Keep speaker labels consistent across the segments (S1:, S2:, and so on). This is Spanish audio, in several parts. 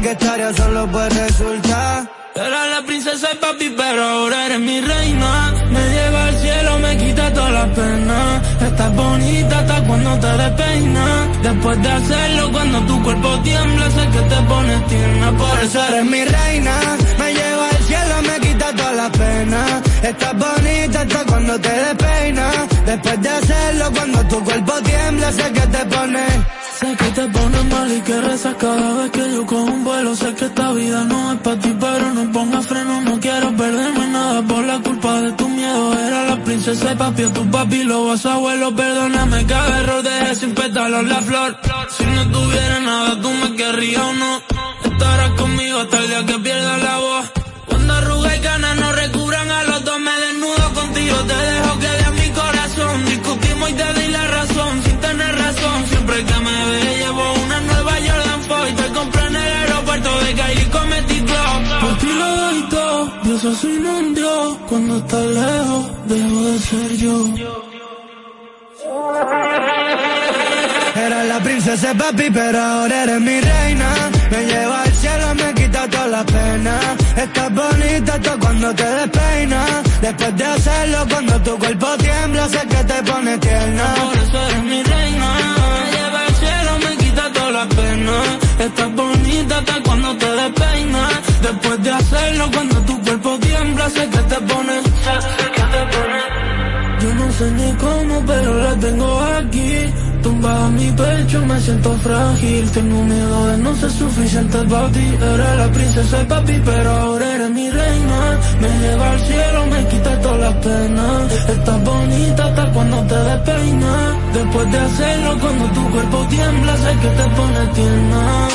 S1: que estaría solo pues resulta.
S2: Era la princesa y papi, pero ahora eres mi reina. Me lleva al cielo, me quita toda la pena. Estás bonita hasta cuando te despeinas. Después de hacerlo, cuando tu cuerpo tiembla, sé que te pones tierna. Por eso eres mi reina. Me lleva al cielo, me quita toda la pena. Estás bonita hasta cuando te despeinas. Después de hacerlo, cuando tu cuerpo tiembla, sé que te pones Sé que te pones mal y que rezas cada vez que yo cojo un vuelo. Sé que esta vida no es para ti, pero no pongas freno. No quiero perderme nada por la culpa de tu miedo. Era la princesa y papi o tu papi, lo vas abuelo. Perdóname cada error, dejé sin pétalos la flor. Si no tuviera nada, tú me querrías o no. Estarás conmigo hasta el día que pierda la voz. Cuando arruga y ganas no recubran a los dos, me desnudo contigo. Te dejo que de mi corazón. Discutimos y te aeropuerto de Cali cometí. Por ti lo doy todo, Dios. Cuando estás lejos, dejo de ser yo.
S1: Era la princesa papi, pero ahora eres mi reina. Me lleva al cielo, me quita toda la pena. Estás bonita hasta cuando te despeinas. Después de hacerlo, cuando tu cuerpo tiembla, sé que te pone tierna.
S2: Por eso eres mi reina la pena. Estás bonita hasta cuando te despeinas. Después de hacerlo, cuando tu cuerpo tiembla, sé que te pones, sé que te pones. Sé ni cómo, pero la tengo aquí. Tumbada en mi pecho, me siento frágil. Tengo miedo de no ser suficiente para ti. Era la princesa y papi, pero ahora eres mi reina. Me lleva al cielo, me quita todas las penas. Estás bonita hasta cuando te despeinas. Después de hacerlo, cuando tu cuerpo tiembla, sé que te pone tierna.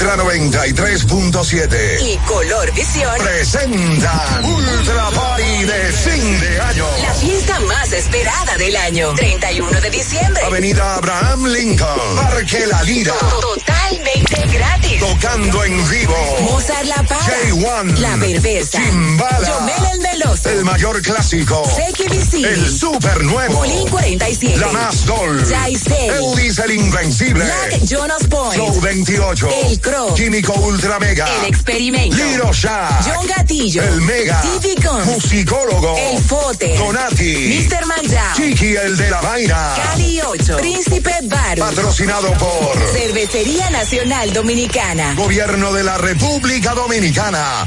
S3: Ultra 93.7
S4: y Color Visión
S3: presentan Ultra Party de fin de año.
S4: La fiesta más esperada del año. 31 de diciembre.
S3: Avenida Abraham Lincoln. Parque La Lira.
S4: Totalmente gratis.
S3: Tocando en vivo.
S4: Mozart La Para.
S3: J1.
S4: La Perversa.
S3: Chimbala.
S4: Yomel el Meloso.
S3: El mayor clásico.
S4: CQVC.
S3: El super nuevo.
S4: Bolín 47.
S3: La más Dol.
S4: Jaisel.
S3: Elvis el Invencible.
S4: Black Jonas Point.
S3: Flow 28.
S4: El
S3: Químico Ultra Mega.
S4: El Experimento.
S3: Liro Shah.
S4: John Gatillo.
S3: El Mega.
S4: Guns.
S3: Musicólogo.
S4: El Fote.
S3: Donati.
S4: Mr. Manjao.
S3: Chiqui el de la vaina.
S4: Cali 8. Príncipe Baru.
S3: Patrocinado por
S4: Cervecería Nacional Dominicana.
S3: Gobierno de la República Dominicana.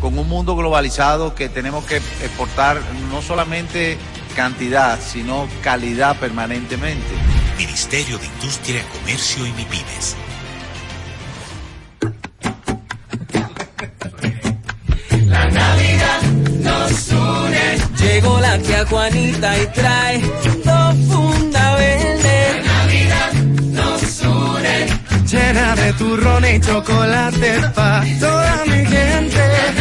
S5: con un mundo globalizado que tenemos que exportar no solamente cantidad, sino calidad permanentemente.
S6: Ministerio de Industria, Comercio y MIPIMES.
S7: La Navidad nos une.
S8: Llegó la tía Juanita y trae dos funda verde.
S7: La Navidad nos une.
S1: Llena de turrón y chocolate pa' toda mi gente.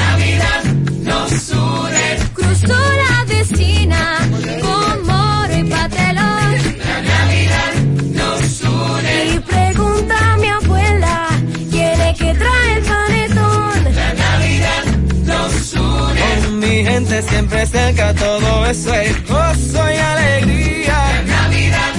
S9: Cruzó la vecina con moro y patelón.
S7: La Navidad nos une.
S9: Y pregunta a mi abuela, ¿quién es que trae el panetón?
S7: La Navidad nos une.
S8: Con mi gente siempre cerca, todo eso es gozo y alegría.
S7: La Navidad.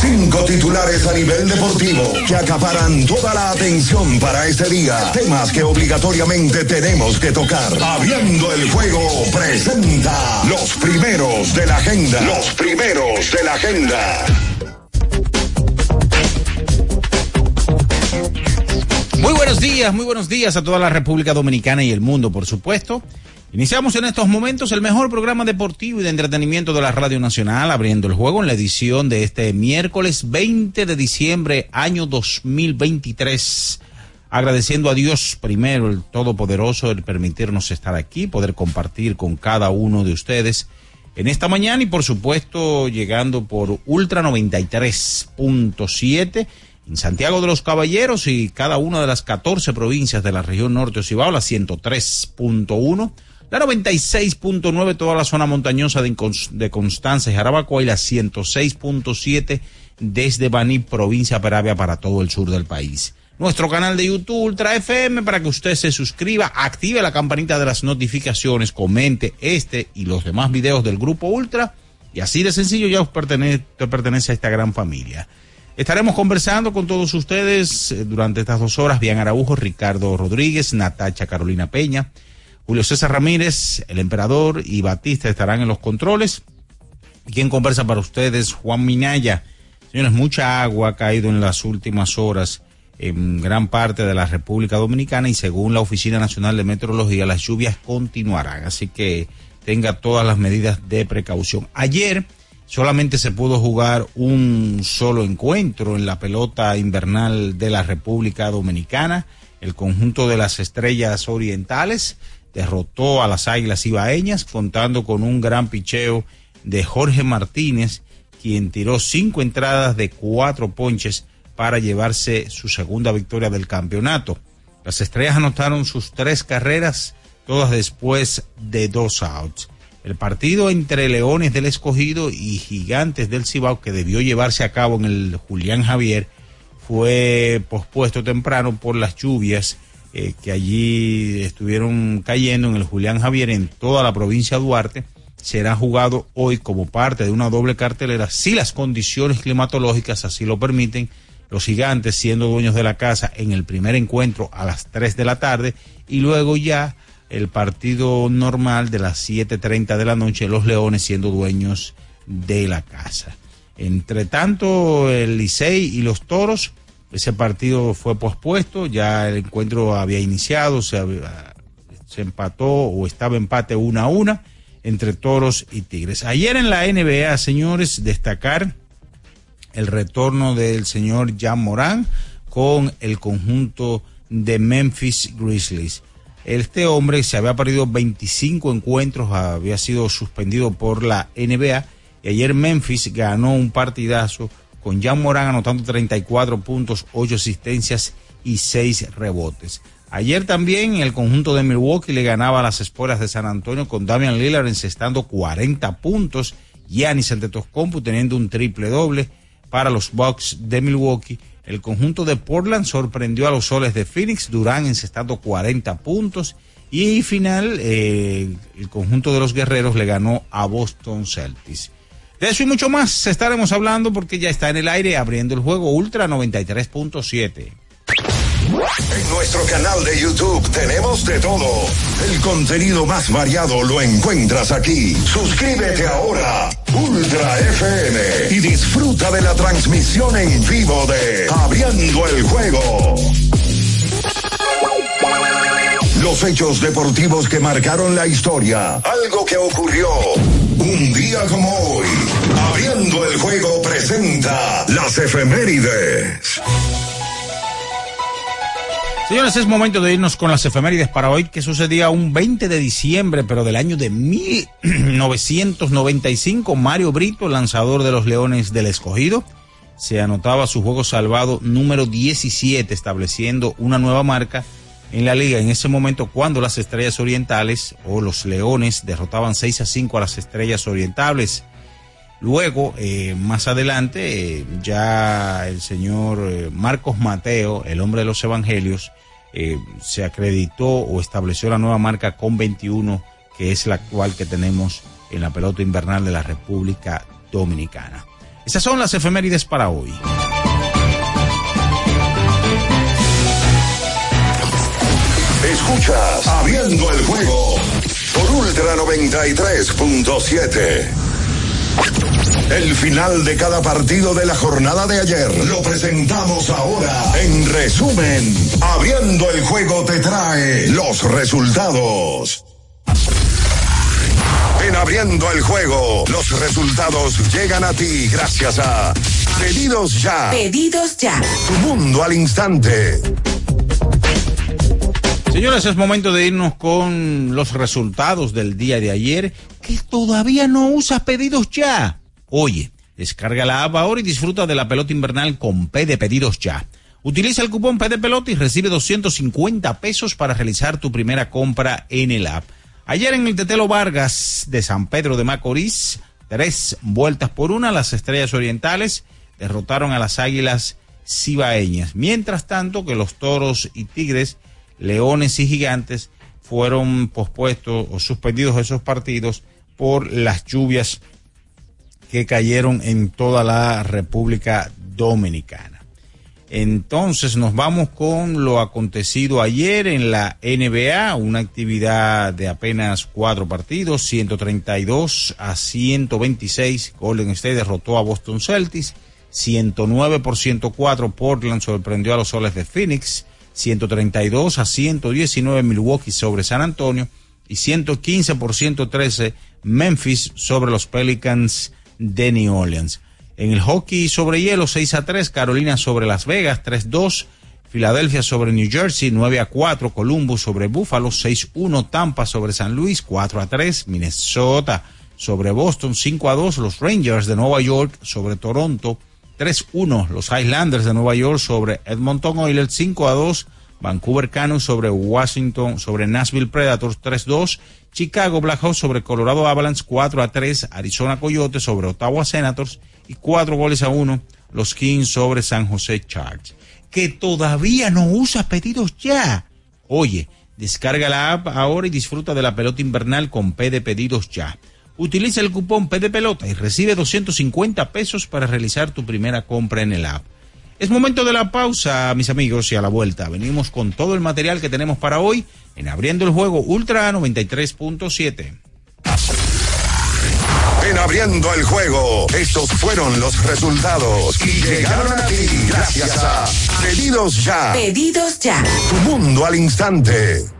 S3: Cinco titulares a nivel deportivo que acaparan toda la atención para este día. Temas que obligatoriamente tenemos que tocar. Abriendo el juego presenta los primeros de la agenda. Los primeros de la agenda.
S10: Muy buenos días, muy buenos días a toda la República Dominicana y el mundo, por supuesto. Iniciamos en estos momentos el mejor programa deportivo y de entretenimiento de la Radio Nacional, abriendo el juego en la edición de este miércoles 20 de diciembre, año 2023. Agradeciendo a Dios primero, el Todopoderoso, el permitirnos estar aquí, poder compartir con cada uno de ustedes en esta mañana y por supuesto llegando por Ultra 93.7 en Santiago de los Caballeros y cada una de las 14 provincias de la región norte Ocibao, la 103.1 la 96.9 toda la zona montañosa de, Constanza y Jarabacoa y la 106.7 desde Baní, provincia Peravia para todo el sur del país. nuestro canal de YouTube Ultra FM para que usted se suscriba, active la campanita de las notificaciones, comente este y los demás videos del Grupo Ultra y así de sencillo ya usted pertenece, pertenece a esta gran familia. Estaremos conversando con todos ustedes eh, durante estas dos horas. Bian Araujo, Ricardo Rodríguez, Natacha Carolina Peña, Julio César Ramírez, el emperador y Batista estarán en los controles. ¿Y quien conversa para ustedes? Juan Minaya. Señores, mucha agua ha caído en las últimas horas en gran parte de la República Dominicana y según la Oficina Nacional de Meteorología las lluvias continuarán. Así que tenga todas las medidas de precaución. Ayer solamente se pudo jugar un solo encuentro en la pelota invernal de la República Dominicana. El conjunto de las estrellas orientales derrotó a las águilas ibaeñas contando con un gran picheo de Jorge Martínez, quien tiró cinco entradas de cuatro ponches para llevarse su segunda victoria del campeonato. Las estrellas anotaron sus tres carreras, todas después de dos outs. El partido entre Leones del Escogido y Gigantes del Cibao, que debió llevarse a cabo en el Julián Javier, fue pospuesto temprano por las lluvias eh, que allí estuvieron cayendo en el Julián Javier en toda la provincia de Duarte. Será jugado hoy como parte de una doble cartelera si las condiciones climatológicas así lo permiten. Los gigantes siendo dueños de la casa en el primer encuentro a las 3 de la tarde y luego ya el partido normal de las 7.30 de la noche, los Leones siendo dueños de la casa. Entre tanto, el Licey y los Toros, ese partido fue pospuesto, ya el encuentro había iniciado, se, se empató o estaba empate una a una entre Toros y Tigres. Ayer en la NBA, señores, destacar el retorno del señor Jan Morán con el conjunto de Memphis Grizzlies. Este hombre se había perdido 25 encuentros, había sido suspendido por la NBA y ayer Memphis ganó un partidazo con Jan Morán anotando 34 puntos, 8 asistencias y 6 rebotes. Ayer también el conjunto de Milwaukee le ganaba a las espuelas de San Antonio con Damian Lillard encestando 40 puntos, Giannis Antetokounmpo teniendo un triple doble para los Bucks de Milwaukee el conjunto de Portland sorprendió a los soles de Phoenix, Durán encestando 40 puntos. Y final, eh, el conjunto de los guerreros le ganó a Boston Celtics. De eso y mucho más estaremos hablando porque ya está en el aire abriendo el juego Ultra 93.7.
S3: En nuestro canal de YouTube tenemos de todo. El contenido más variado lo encuentras aquí. Suscríbete ahora, Ultra FM, y disfruta de la transmisión en vivo de Abriendo el Juego. Los hechos deportivos que marcaron la historia. Algo que ocurrió un día como hoy. Abriendo el Juego presenta las efemérides.
S10: Señores, es momento de irnos con las efemérides para hoy, que sucedía un 20 de diciembre, pero del año de 1995. Mario Brito, lanzador de los Leones del Escogido, se anotaba su juego salvado número 17, estableciendo una nueva marca en la liga en ese momento cuando las Estrellas Orientales o los Leones derrotaban 6 a 5 a las Estrellas Orientales. Luego, eh, más adelante, eh, ya el señor eh, Marcos Mateo, el hombre de los Evangelios, se acreditó o estableció la nueva marca con 21, que es la actual que tenemos en la pelota invernal de la República Dominicana. Esas son las efemérides para hoy.
S3: Escuchas Abriendo el juego por Ultra 93.7. El final de cada partido de la jornada de ayer lo presentamos ahora. En resumen, abriendo el juego te trae los resultados. En abriendo el juego, los resultados llegan a ti gracias a Pedidos Ya.
S4: Pedidos Ya.
S3: Tu mundo al instante.
S10: Señores, es momento de irnos con los resultados del día de ayer, que todavía no usas pedidos ya. Oye, descarga la app ahora y disfruta de la pelota invernal con P de pedidos ya. Utiliza el cupón P de pelota y recibe 250 pesos para realizar tu primera compra en el app. Ayer en el Tetelo Vargas de San Pedro de Macorís, tres vueltas por una, las estrellas orientales derrotaron a las águilas cibaeñas. Mientras tanto que los toros y tigres, leones y gigantes fueron pospuestos o suspendidos esos partidos por las lluvias que cayeron en toda la República Dominicana. Entonces nos vamos con lo acontecido ayer en la NBA, una actividad de apenas cuatro partidos, 132 a 126. Golden State derrotó a Boston Celtics, 109 por 104 Portland sorprendió a los soles de Phoenix, 132 a 119 Milwaukee sobre San Antonio y 115 por 113 Memphis sobre los Pelicans de New Orleans. En el hockey sobre hielo, 6 a 3, Carolina sobre Las Vegas, 3-2, Filadelfia sobre New Jersey, 9 a 4, Columbus sobre Buffalo, 6-1, Tampa sobre San Luis, 4 a 3, Minnesota sobre Boston, 5 a 2, los Rangers de Nueva York sobre Toronto, 3-1, los Highlanders de Nueva York sobre Edmonton Oilers, 5 a 2, Vancouver Canucks sobre Washington, sobre Nashville Predators 3-2, Chicago Blackhawks sobre Colorado Avalanche 4 a 3, Arizona Coyotes sobre Ottawa Senators y 4 goles a 1 los Kings sobre San José Chargers. Que todavía no usa pedidos ya. Oye, descarga la app ahora y disfruta de la pelota invernal con P de pedidos ya. Utiliza el cupón P de pelota y recibe 250 pesos para realizar tu primera compra en el app. Es momento de la pausa, mis amigos, y a la vuelta venimos con todo el material que tenemos para hoy en Abriendo el Juego Ultra 93.7.
S3: En abriendo el juego, estos fueron los resultados y llegaron a ti gracias a Pedidos Ya.
S11: Pedidos ya.
S3: Tu mundo al instante.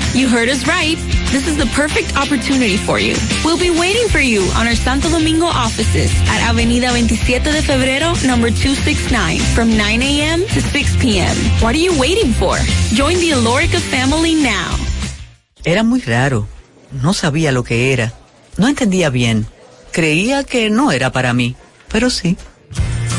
S12: You heard us right. This is the perfect opportunity for you. We'll be waiting for you on our Santo Domingo offices at Avenida 27 de Febrero, number 269, from 9 a.m. to 6 p.m. What are you waiting for? Join the Alorica family now.
S13: Era muy raro. No sabía lo que era. No entendía bien. Creía que no era para mí, pero sí.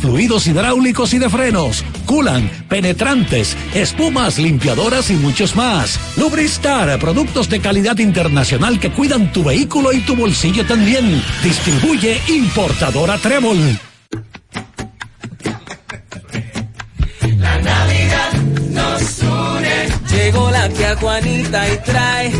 S14: fluidos hidráulicos y de frenos, culan, penetrantes, espumas, limpiadoras y muchos más. Lubristar, productos de calidad internacional que cuidan tu vehículo y tu bolsillo también. Distribuye importadora Trébol.
S8: La Navidad nos une. Llegó la tía Juanita y trae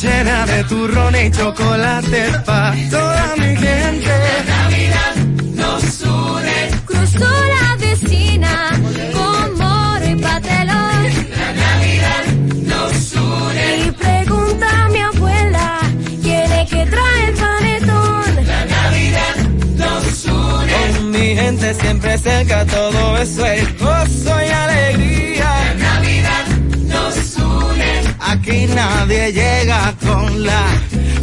S1: Llena de turrón y chocolate pa' toda mi gente.
S15: La Navidad nos une.
S9: Cruzó la vecina con moro y patelón.
S15: La Navidad nos une.
S9: Y pregunta a mi abuela, ¿quién es que trae el panetón?
S15: La Navidad nos une.
S8: Con mi
S1: gente siempre cerca, todo eso es gozo y alegría.
S9: La Navidad nos une.
S1: Aquí nadie llega con la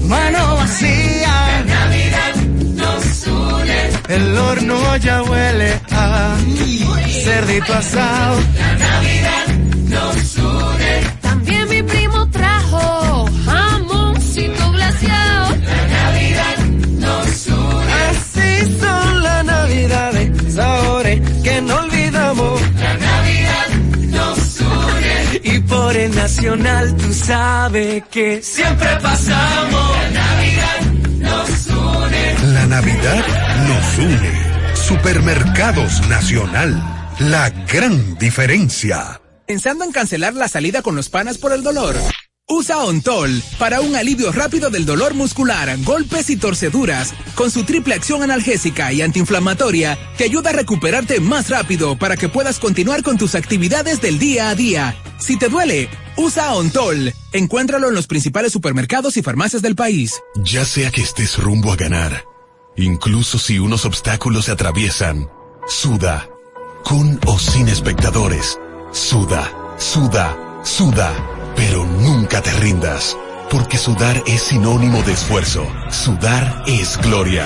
S1: mano vacía.
S9: La Navidad nos une.
S1: El horno ya huele a cerdito asado.
S9: La Navidad
S1: nacional tú sabes que siempre pasamos.
S9: La Navidad nos une.
S16: La Navidad nos une. Supermercados Nacional. La gran diferencia.
S17: Pensando en cancelar la salida con los panas por el dolor. Usa Ontol para un alivio rápido del dolor muscular, golpes y torceduras. Con su triple acción analgésica y antiinflamatoria, te ayuda a recuperarte más rápido para que puedas continuar con tus actividades del día a día. Si te duele, usa Ontol. Encuéntralo en los principales supermercados y farmacias del país.
S18: Ya sea que estés rumbo a ganar, incluso si unos obstáculos se atraviesan, suda, con o sin espectadores, suda, suda, suda, pero nunca te rindas, porque sudar es sinónimo de esfuerzo, sudar es gloria.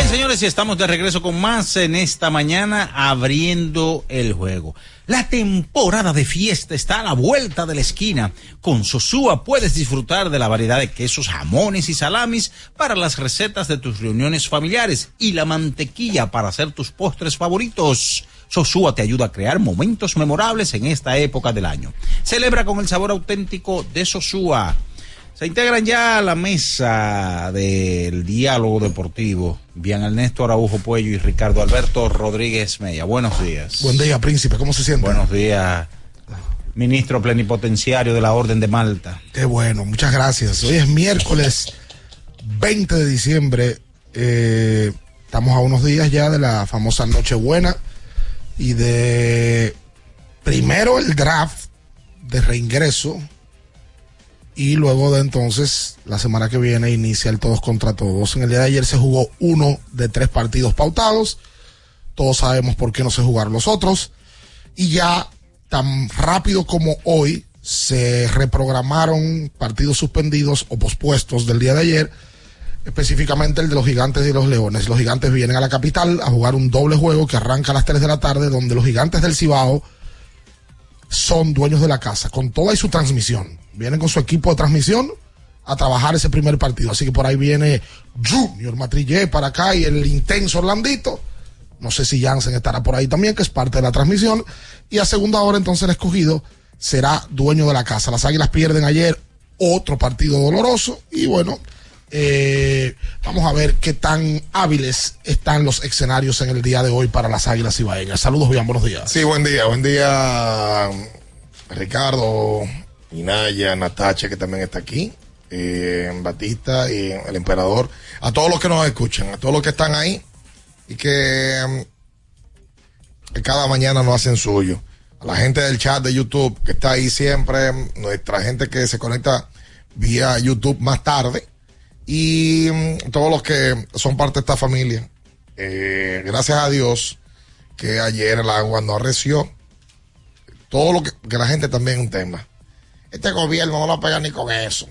S10: Bien, señores, y estamos de regreso con más en esta mañana abriendo el juego. La temporada de fiesta está a la vuelta de la esquina. Con Sosúa puedes disfrutar de la variedad de quesos, jamones y salamis para las recetas de tus reuniones familiares y la mantequilla para hacer tus postres favoritos. Sosúa te ayuda a crear momentos memorables en esta época del año. Celebra con el sabor auténtico de Sosúa. Se integran ya a la mesa del diálogo deportivo Bien Ernesto Araujo Puello y Ricardo Alberto Rodríguez Mella. Buenos días.
S19: Buen día, príncipe. ¿Cómo se siente?
S10: Buenos días, ministro plenipotenciario de la Orden de Malta.
S19: Qué bueno, muchas gracias. Hoy es miércoles 20 de diciembre. Eh, estamos a unos días ya de la famosa Nochebuena y de primero el draft de reingreso y luego de entonces la semana que viene inicia el todos contra todos. En el día de ayer se jugó uno de tres partidos pautados. Todos sabemos por qué no se jugaron los otros. Y ya tan rápido como hoy se reprogramaron partidos suspendidos o pospuestos del día de ayer, específicamente el de los gigantes y los leones. Los gigantes vienen a la capital a jugar un doble juego que arranca a las 3 de la tarde, donde los gigantes del Cibao son dueños de la casa, con toda y su transmisión. Vienen con su equipo de transmisión a trabajar ese primer partido. Así que por ahí viene Junior Matrillé para acá y el intenso Orlandito. No sé si Jansen estará por ahí también, que es parte de la transmisión. Y a segunda hora entonces el escogido será dueño de la casa. Las Águilas pierden ayer otro partido doloroso y bueno, eh, vamos a ver qué tan hábiles están los escenarios en el día de hoy para las Águilas Ibaeñas. Saludos, bien, buenos días.
S20: Sí, buen día, buen día, Ricardo, Inaya, Natacha, que también está aquí, eh, Batista y el emperador, a todos los que nos escuchan, a todos los que están ahí y que, um, que cada mañana nos hacen suyo. a la gente del chat de YouTube que está ahí siempre, nuestra gente que se conecta vía YouTube más tarde y mm, todos los que son parte de esta familia. Eh, gracias a Dios que ayer el agua no arreció. Todo lo que la gente también es un tema. Este gobierno no lo pega ni con eso.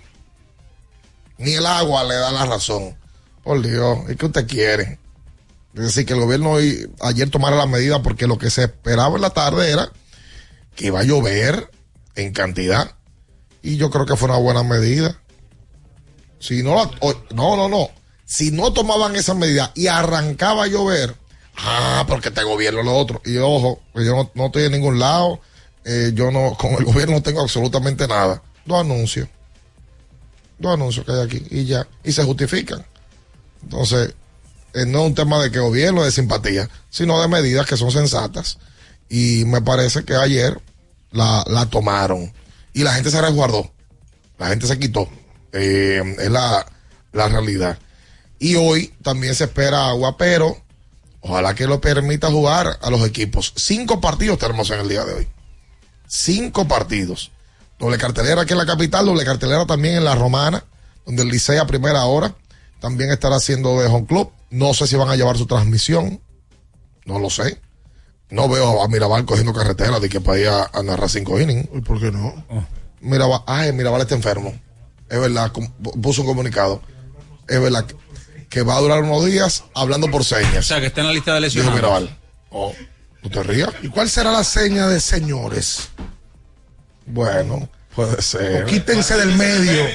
S20: Ni el agua le da la razón. Por Dios, ¿y qué usted quiere? Es decir, que el gobierno hoy, ayer tomara la medida porque lo que se esperaba en la tarde era que iba a llover en cantidad. Y yo creo que fue una buena medida. Si no la, no, no, no. Si no tomaban esa medida y arrancaba a llover, ah, porque este gobierno lo otro. Y ojo, que yo no, no estoy en ningún lado. Eh, yo no, con el gobierno no tengo absolutamente nada. Dos anuncios. Dos anuncios que hay aquí y ya. Y se justifican. Entonces, eh, no es un tema de que gobierno de simpatía, sino de medidas que son sensatas. Y me parece que ayer la, la tomaron. Y la gente se resguardó. La gente se quitó. Eh, es la, la realidad. Y hoy también se espera agua, pero ojalá que lo permita jugar a los equipos. Cinco partidos tenemos en el día de hoy. Cinco partidos. Doble cartelera aquí en la capital, doble cartelera también en la Romana, donde el Licey a primera hora también estará haciendo de home club. No sé si van a llevar su transmisión. No lo sé. No veo a Mirabal cogiendo carretera de que para ir a, a narrar cinco innings.
S19: ¿Y por qué no?
S20: Mirabal, ay, Mirabal está enfermo. Es verdad, puso un comunicado. Es verdad que, va a durar unos días hablando por señas.
S10: O sea, que está en la lista de
S20: Dijo
S10: lesionados.
S20: Mirabal. Oh, ¿no te rías?
S19: ¿Y cuál será la seña de señores?
S20: Bueno, puede ser.
S19: O quítense del medio.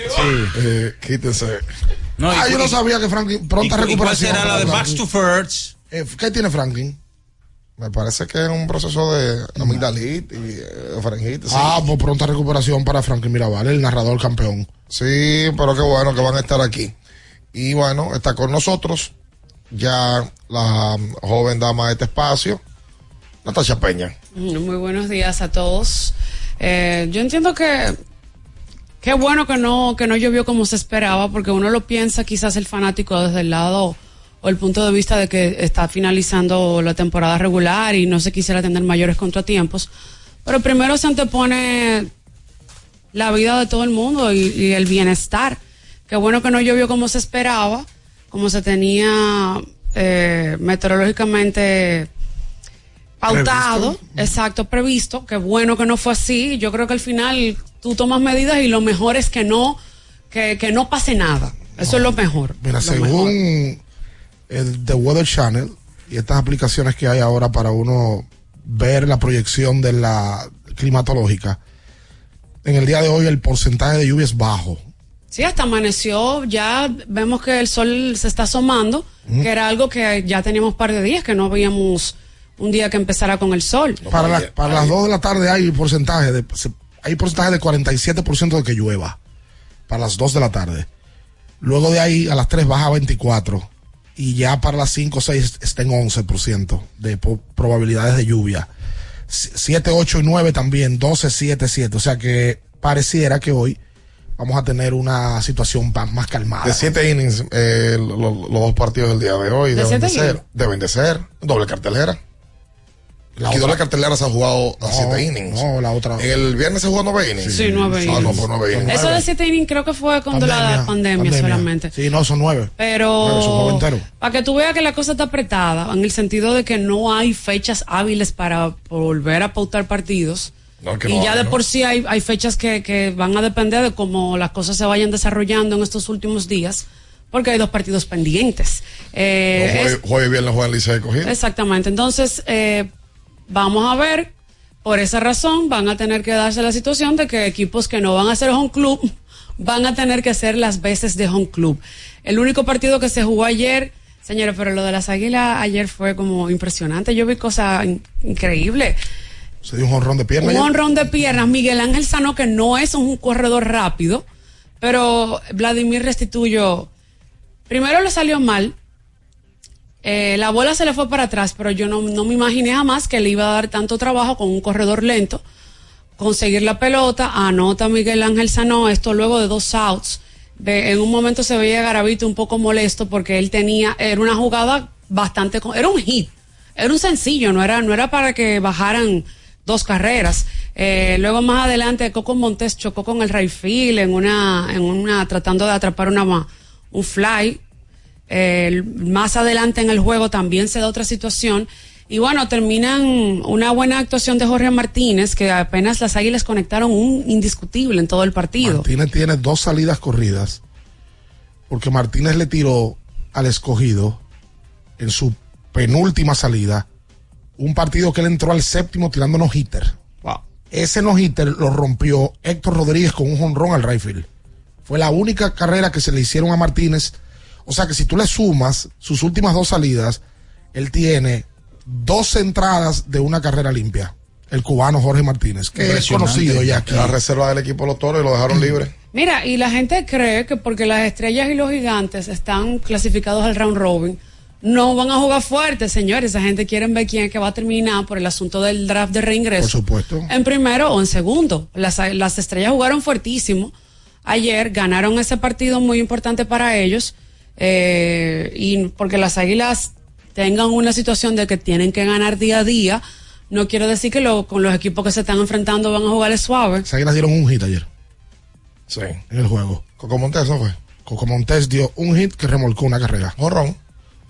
S20: Eh, quítense.
S10: No, y-
S19: ah, yo no sabía que Franklin.
S10: ¿Y,
S19: Pronta
S10: y cuál
S19: recuperación.
S10: será la de Backs to. First?
S19: Eh, ¿Qué tiene Franklin?
S20: Me parece que es un proceso de amigdalitis y eh, faringitis. sí.
S19: Ah, pues pronta recuperación para Franklin Mirabal, el narrador campeón.
S20: Sí, pero qué bueno que van a estar aquí. Y bueno, está con nosotros ya la joven dama de este espacio, Natasha Peña.
S21: Mm, Muy buenos días a todos. Eh, yo entiendo que qué bueno que no que no llovió como se esperaba, porque uno lo piensa quizás el fanático desde el lado o el punto de vista de que está finalizando la temporada regular y no se quisiera tener mayores contratiempos. Pero primero se antepone la vida de todo el mundo y, el bienestar. Qué bueno que no llovió como se esperaba, como se tenía eh, meteorológicamente pautado, exacto, previsto. Qué bueno que no fue así. Yo creo que al final tú tomas medidas y lo mejor es que no, que, que no pase nada. Eso es lo mejor.
S19: Mira,
S21: lo mejor.
S19: según el The Weather Channel y estas aplicaciones que hay ahora para uno ver la proyección de la climatológica, en el día de hoy el porcentaje de lluvia es bajo.
S21: Sí, hasta amaneció, ya vemos que el sol se está asomando, que era algo que ya teníamos un par de días, que no veíamos un día que empezara con el sol.
S19: Para, la- para las 2 de la tarde hay porcentaje de hay porcentaje de 47% de que llueva. Para las 2 de la tarde. Luego de ahí a las 3 baja a 24 y ya para las 5 o 6 está en 11% de probabilidades de lluvia. 7, 8 y 9 también, 12, 7, 7. O sea que pareciera que hoy vamos a tener una situación más calmada.
S20: De siete innings, eh, lo- lo- los dos partidos del día de hoy
S21: ¿De
S20: deben de ser. Deben de ser. Doble cartelera.
S19: La
S20: Aquí
S19: otra-
S20: doble cartelera se ha jugado a
S19: No,
S20: siete innings.
S19: no, la otra.
S20: El viernes se jugó nueve innings.
S21: Sí, nueve
S20: Ah, no,
S21: innings.
S20: nueve innings.
S21: Eso de siete innings creo que fue cuando la pandemia, solamente.
S19: Sí, no, son 9.
S21: Pero
S19: enteros.
S21: para que tú veas que la cosa está apretada, en el sentido de que no hay fechas hábiles para volver a pautar partidos.
S20: No, que
S21: y
S20: no
S21: ya
S20: hay,
S21: de
S20: ¿no?
S21: por sí hay, hay fechas que, que van a depender de cómo las cosas se vayan desarrollando en estos últimos días, porque hay dos partidos pendientes. Eh,
S20: No,
S21: es-
S20: jueves, jueves y viernes juegan Licey cogido.
S21: Exactamente. Entonces, eh, vamos a ver. Por esa razón, van a tener que darse la situación de que equipos que no van a ser home club van a tener que hacer las veces de home club. El único partido que se jugó ayer, señores, pero lo de las águilas ayer fue como impresionante. Yo vi cosas in- increíbles.
S19: Se dio un honrón de pierna.
S21: Un honrón de piernas. Miguel Ángel Sano, que no es un corredor rápido, pero Vladimir Restituyo, primero le salió mal. Eh, la bola se le fue para atrás, pero yo no, no me imaginé jamás que le iba a dar tanto trabajo con un corredor lento. Conseguir la pelota, anota Miguel Ángel Sano, esto luego de dos outs. En un momento se veía Garavito un poco molesto porque él tenía, era una jugada bastante, era un hit, era un sencillo, no era, no era para que bajaran dos carreras. Eh, luego más adelante Coco Montes chocó con el Rayfield en una, en una, tratando de atrapar una, un fly. Eh, más adelante en el juego también se da otra situación. Y bueno, terminan una buena actuación de Jorge Martínez, que apenas las águilas conectaron un indiscutible en todo el partido.
S19: Martínez tiene dos salidas corridas. Porque Martínez le tiró al escogido en su penúltima salida un partido que él entró al séptimo tirando no hitter. Ese no hitter lo rompió Héctor Rodríguez con un jonrón al Rayfield. Fue la única carrera que se le hicieron a Martínez. O sea que si tú le sumas sus últimas dos salidas, él tiene dos entradas de una carrera limpia. El cubano Jorge Martínez, que es conocido ya aquí.
S20: La reserva del equipo de los toros y lo dejaron libre.
S21: Mira, y la gente cree que porque las estrellas y los gigantes están clasificados al round robin, no van a jugar fuerte, señores. Esa gente quiere ver quién es que va a terminar por el asunto del draft de reingreso.
S19: Por supuesto.
S21: En primero o en segundo. Las, las estrellas jugaron fuertísimo. Ayer ganaron ese partido muy importante para ellos. Eh, y porque las águilas tengan una situación de que tienen que ganar día a día, no quiere decir que lo- con los equipos que se están enfrentando van a jugar suave.
S19: Las águilas dieron un hit ayer.
S20: Sí.
S19: En el juego.
S20: Coco Montes, ¿no fue?
S19: Coco Montes dio un hit que remolcó una carrera.
S20: Jonrón.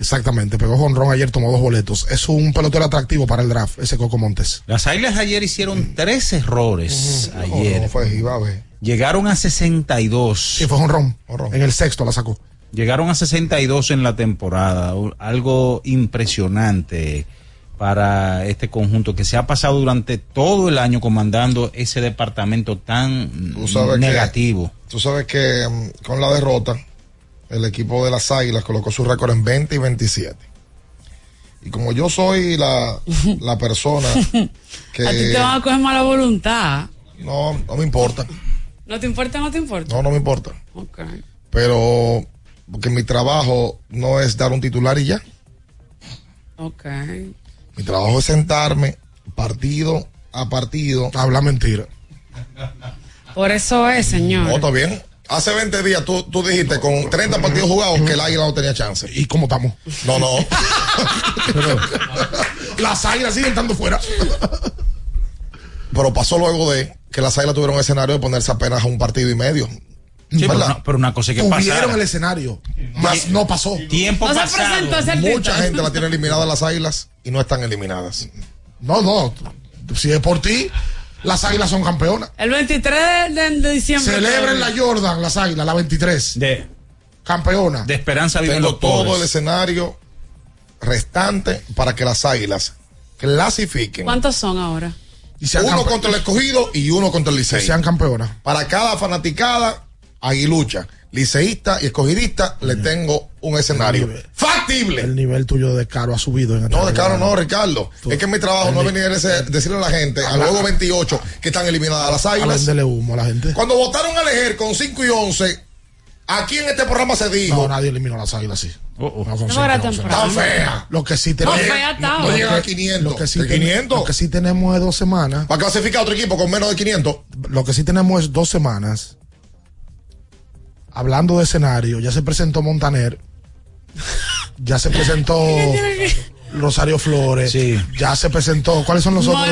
S19: Exactamente, pegó jonrón ayer, tomó dos boletos. Es un pelotero atractivo para el draft, ese Coco Montes.
S10: Las Águilas ayer hicieron tres errores. Ayer.
S20: No fue Ibabe.
S10: Llegaron a 62.
S19: Sí, fue jonrón. En el sexto la sacó.
S10: Llegaron a 62 en la temporada, algo impresionante para este conjunto que se ha pasado durante todo el año comandando ese departamento tan
S20: Tú sabes que-
S10: negativo.
S20: Tú sabes que mm, con la derrota, el equipo de las Águilas colocó su récord en 20 y 27. Y como yo soy la, la persona que...
S21: A ti te van a coger mala voluntad.
S20: No, no me importa.
S21: ¿No te importa? ¿No te importa?
S20: No, no me importa.
S21: Ok.
S20: Pero porque mi trabajo no es dar un titular y ya.
S21: Ok.
S20: Mi trabajo es sentarme partido a partido.
S19: Habla mentira.
S21: Por eso es, señor.
S20: No, está bien. Hace 20 días tú, tú dijiste con 30 partidos jugados que el Águila no tenía chance.
S19: ¿Y cómo estamos?
S20: No, no.
S19: Las águilas siguen estando fuera.
S20: Pero pasó luego de que las Águilas tuvieron un escenario de ponerse apenas a un partido y medio.
S10: Sí, pero, una, pero una cosa que
S19: Tuvieron
S10: pasara.
S19: el escenario, más no pasó.
S10: Tiempo
S21: No
S10: pasado.
S20: Mucha gente la tiene eliminada las Águilas y no están eliminadas.
S19: No, no. Si es por ti, las águilas son campeonas.
S21: El 23 de, diciembre.
S19: Celebren la Jordan, las águilas, la 23.
S10: De,
S19: Campeona.
S10: de esperanza viven
S20: Tengo
S10: los
S20: todo
S10: pobres.
S20: el escenario restante para que las Águilas clasifiquen.
S21: ¿Cuántos son ahora?
S19: Y sean,
S20: Uno
S19: campe-
S20: contra el escogido y uno contra el Licey.
S19: sean campeonas.
S20: Para cada fanaticada, aguilucha, liceísta y escogidista, le tengo un escenario factible.
S19: El nivel tuyo de caro ha subido en esta
S20: No, de caro no, Ricardo. Es que mi trabajo no es venir a decirle a la gente, al juego 28, que están eliminadas las
S19: A
S20: águilas.
S19: venderle humo a la gente.
S20: Cuando votaron a elegir con 5 y 11, aquí en este programa se dijo,
S19: No, nadie eliminó a las águilas así.
S10: Oh, oh.
S19: No,
S21: era
S20: tan fea.
S19: Lo que sí tenemos.
S20: No
S19: lo
S20: llegan a
S19: que-
S20: 500.
S19: Lo que, sí
S20: ¿De
S19: ten-
S20: 500?
S19: lo que sí tenemos es dos semanas.
S20: para clasificar otro equipo con menos de 500.
S19: Lo que sí tenemos es dos semanas. Hablando de escenario, ya se presentó Montaner. Ya se presentó Rosario Flores.
S10: Sí.
S19: Ya se presentó. ¿Cuáles son los otros?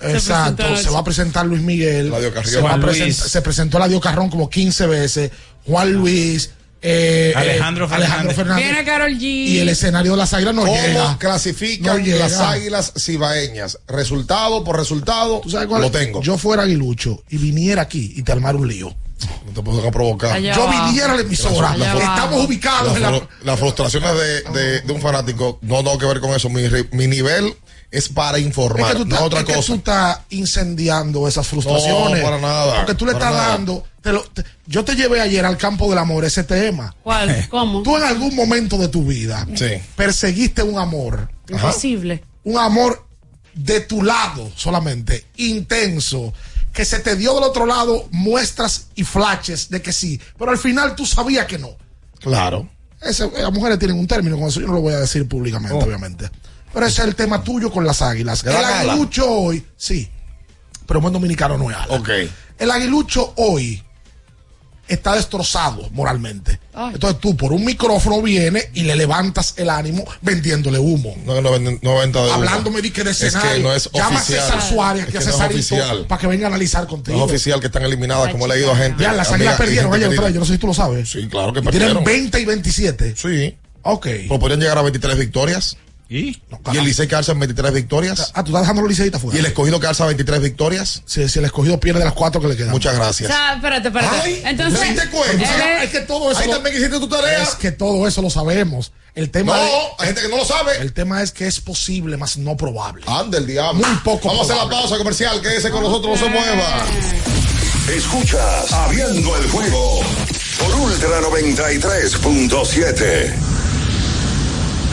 S21: se
S19: Exacto,
S21: presentó
S19: se va a presentar Luis Miguel. Se, va a present- se presentó Ladio Carrón como 15 veces. Juan Luis. eh,
S10: Alejandro
S19: eh,
S10: Fernández.
S21: Viene Carol G.
S19: Y el escenario de las águilas no
S20: ¿Cómo
S19: llega.
S20: clasifican
S19: No llega.
S20: las águilas cibaeñas? Resultado por resultado,
S19: ¿Tú sabes cuál?
S20: lo tengo.
S19: Yo fuera aguilucho y viniera aquí y te armara un lío.
S20: No te puedo provocar.
S21: Allá
S19: Yo viniera a la emisora. Estamos ubicados en
S20: Las
S19: la.
S20: las frustraciones de, de- de un fanático no tengo que ver con eso. Mi, mi nivel es para
S19: Es
S20: informar,
S19: que tú
S20: no otra
S19: es que
S20: cosa.
S19: tú estás incendiando esas frustraciones.
S20: No, para nada,
S19: Porque tú le estás
S20: nada.
S19: dando. te lo- te- yo te llevé ayer al campo del amor ese tema.
S21: ¿Cuál? ¿Cómo?
S19: Tú en algún momento de tu vida
S20: Sí.
S19: perseguiste un amor.
S21: Imposible.
S19: Un amor de tu lado solamente, intenso, que se te dio del otro lado muestras y flashes de que sí, pero al final tú sabías que no.
S20: Claro.
S19: Ese- las mujeres tienen un término, con eso yo no lo voy a decir públicamente,
S20: Oh.
S19: obviamente. Pero ese es el tema tuyo con las águilas. El aguilucho hoy, sí, pero buen dominicano no es ala.
S20: Ok.
S19: El aguilucho hoy está destrozado moralmente.
S21: Ay.
S19: Entonces tú por un micrófono vienes y le levantas el ánimo vendiéndole humo.
S20: No, no, venden- no venta de humo.
S19: Hablándome de que de
S20: Es que
S19: escenario.
S20: no es
S19: Llama a
S20: oficial.
S19: César Suárez,
S20: Es
S19: que
S20: no
S19: Cesarito, para que venga a analizar
S20: No
S19: contigo.
S20: es oficial que están eliminadas, como he leído a gente.
S19: Ya, las
S20: amiga
S19: águilas perdieron ayer otra yo no sé si tú lo sabes.
S20: Sí, claro que
S19: Y tienen
S20: perdieron.
S19: 20 y 27.
S20: Sí.
S19: Ok.
S20: Pues podrían llegar a 23 victorias.
S10: ¿Y?
S20: y el Licey quedarse en 23 victorias.
S19: Ah, tú estás dejando los liceístas fuera.
S20: Y el escogido quedarse a 23 victorias.
S19: Si, si el escogido pierde de las cuatro que le quedan.
S20: Muchas
S21: O
S20: gracias.
S21: sea, espérate, espérate.
S20: Ay,
S21: Entonces,
S20: ¿te diste cuenta?
S21: él es-
S19: que todo eso.
S20: Ahí
S19: lo-
S20: también hiciste tu tarea.
S19: Es que todo eso lo sabemos. El tema
S20: No,
S19: es-
S20: hay gente que no lo sabe.
S19: El tema es que es posible, más no probable.
S20: Anda el diablo.
S19: Muy poco
S20: Vamos a hacer la pausa comercial. Quédese con nosotros, no se mueva.
S3: Escuchas Abriendo el juego por Ultra 93.7.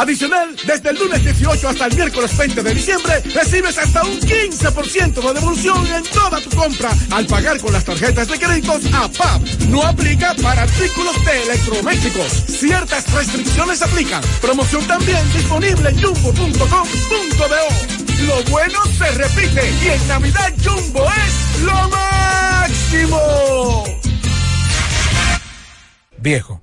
S22: Adicional, desde el lunes 18 hasta el miércoles 20 de diciembre, recibes hasta un 15% de devolución en toda tu compra al pagar con las tarjetas de créditos APAP. No aplica para artículos de electrodomésticos. Ciertas restricciones aplican. Promoción también disponible en jumbo.com.do. Lo bueno se repite y en Navidad Jumbo es lo máximo.
S17: Viejo,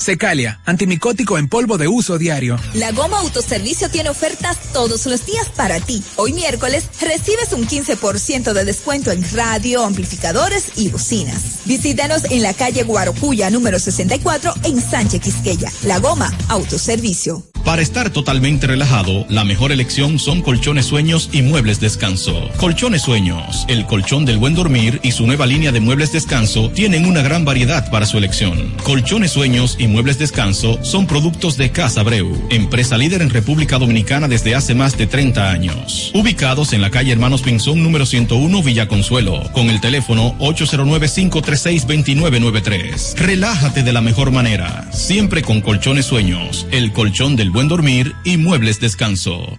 S17: Secalia, antimicótico en polvo de uso diario.
S23: La Goma Autoservicio tiene ofertas todos los días para ti. Hoy miércoles recibes un 15% de descuento en radio, amplificadores y bocinas. Visítanos en la calle Guarocuya número 64 en Sánchez Quisqueya. La Goma Autoservicio.
S24: Para estar totalmente relajado, la mejor elección son colchones sueños y muebles descanso. Colchones sueños, el colchón del buen dormir y su nueva línea de muebles descanso tienen una gran variedad para su elección. Colchones sueños y muebles descanso son productos de Casa Breu, empresa líder en República Dominicana desde hace más de 30 años. Ubicados en la calle Hermanos Pinzón número 101 Villa Consuelo, con el teléfono 809-536-2993. Relájate de la mejor manera, siempre con colchones sueños, el colchón del buen dormir y muebles descanso.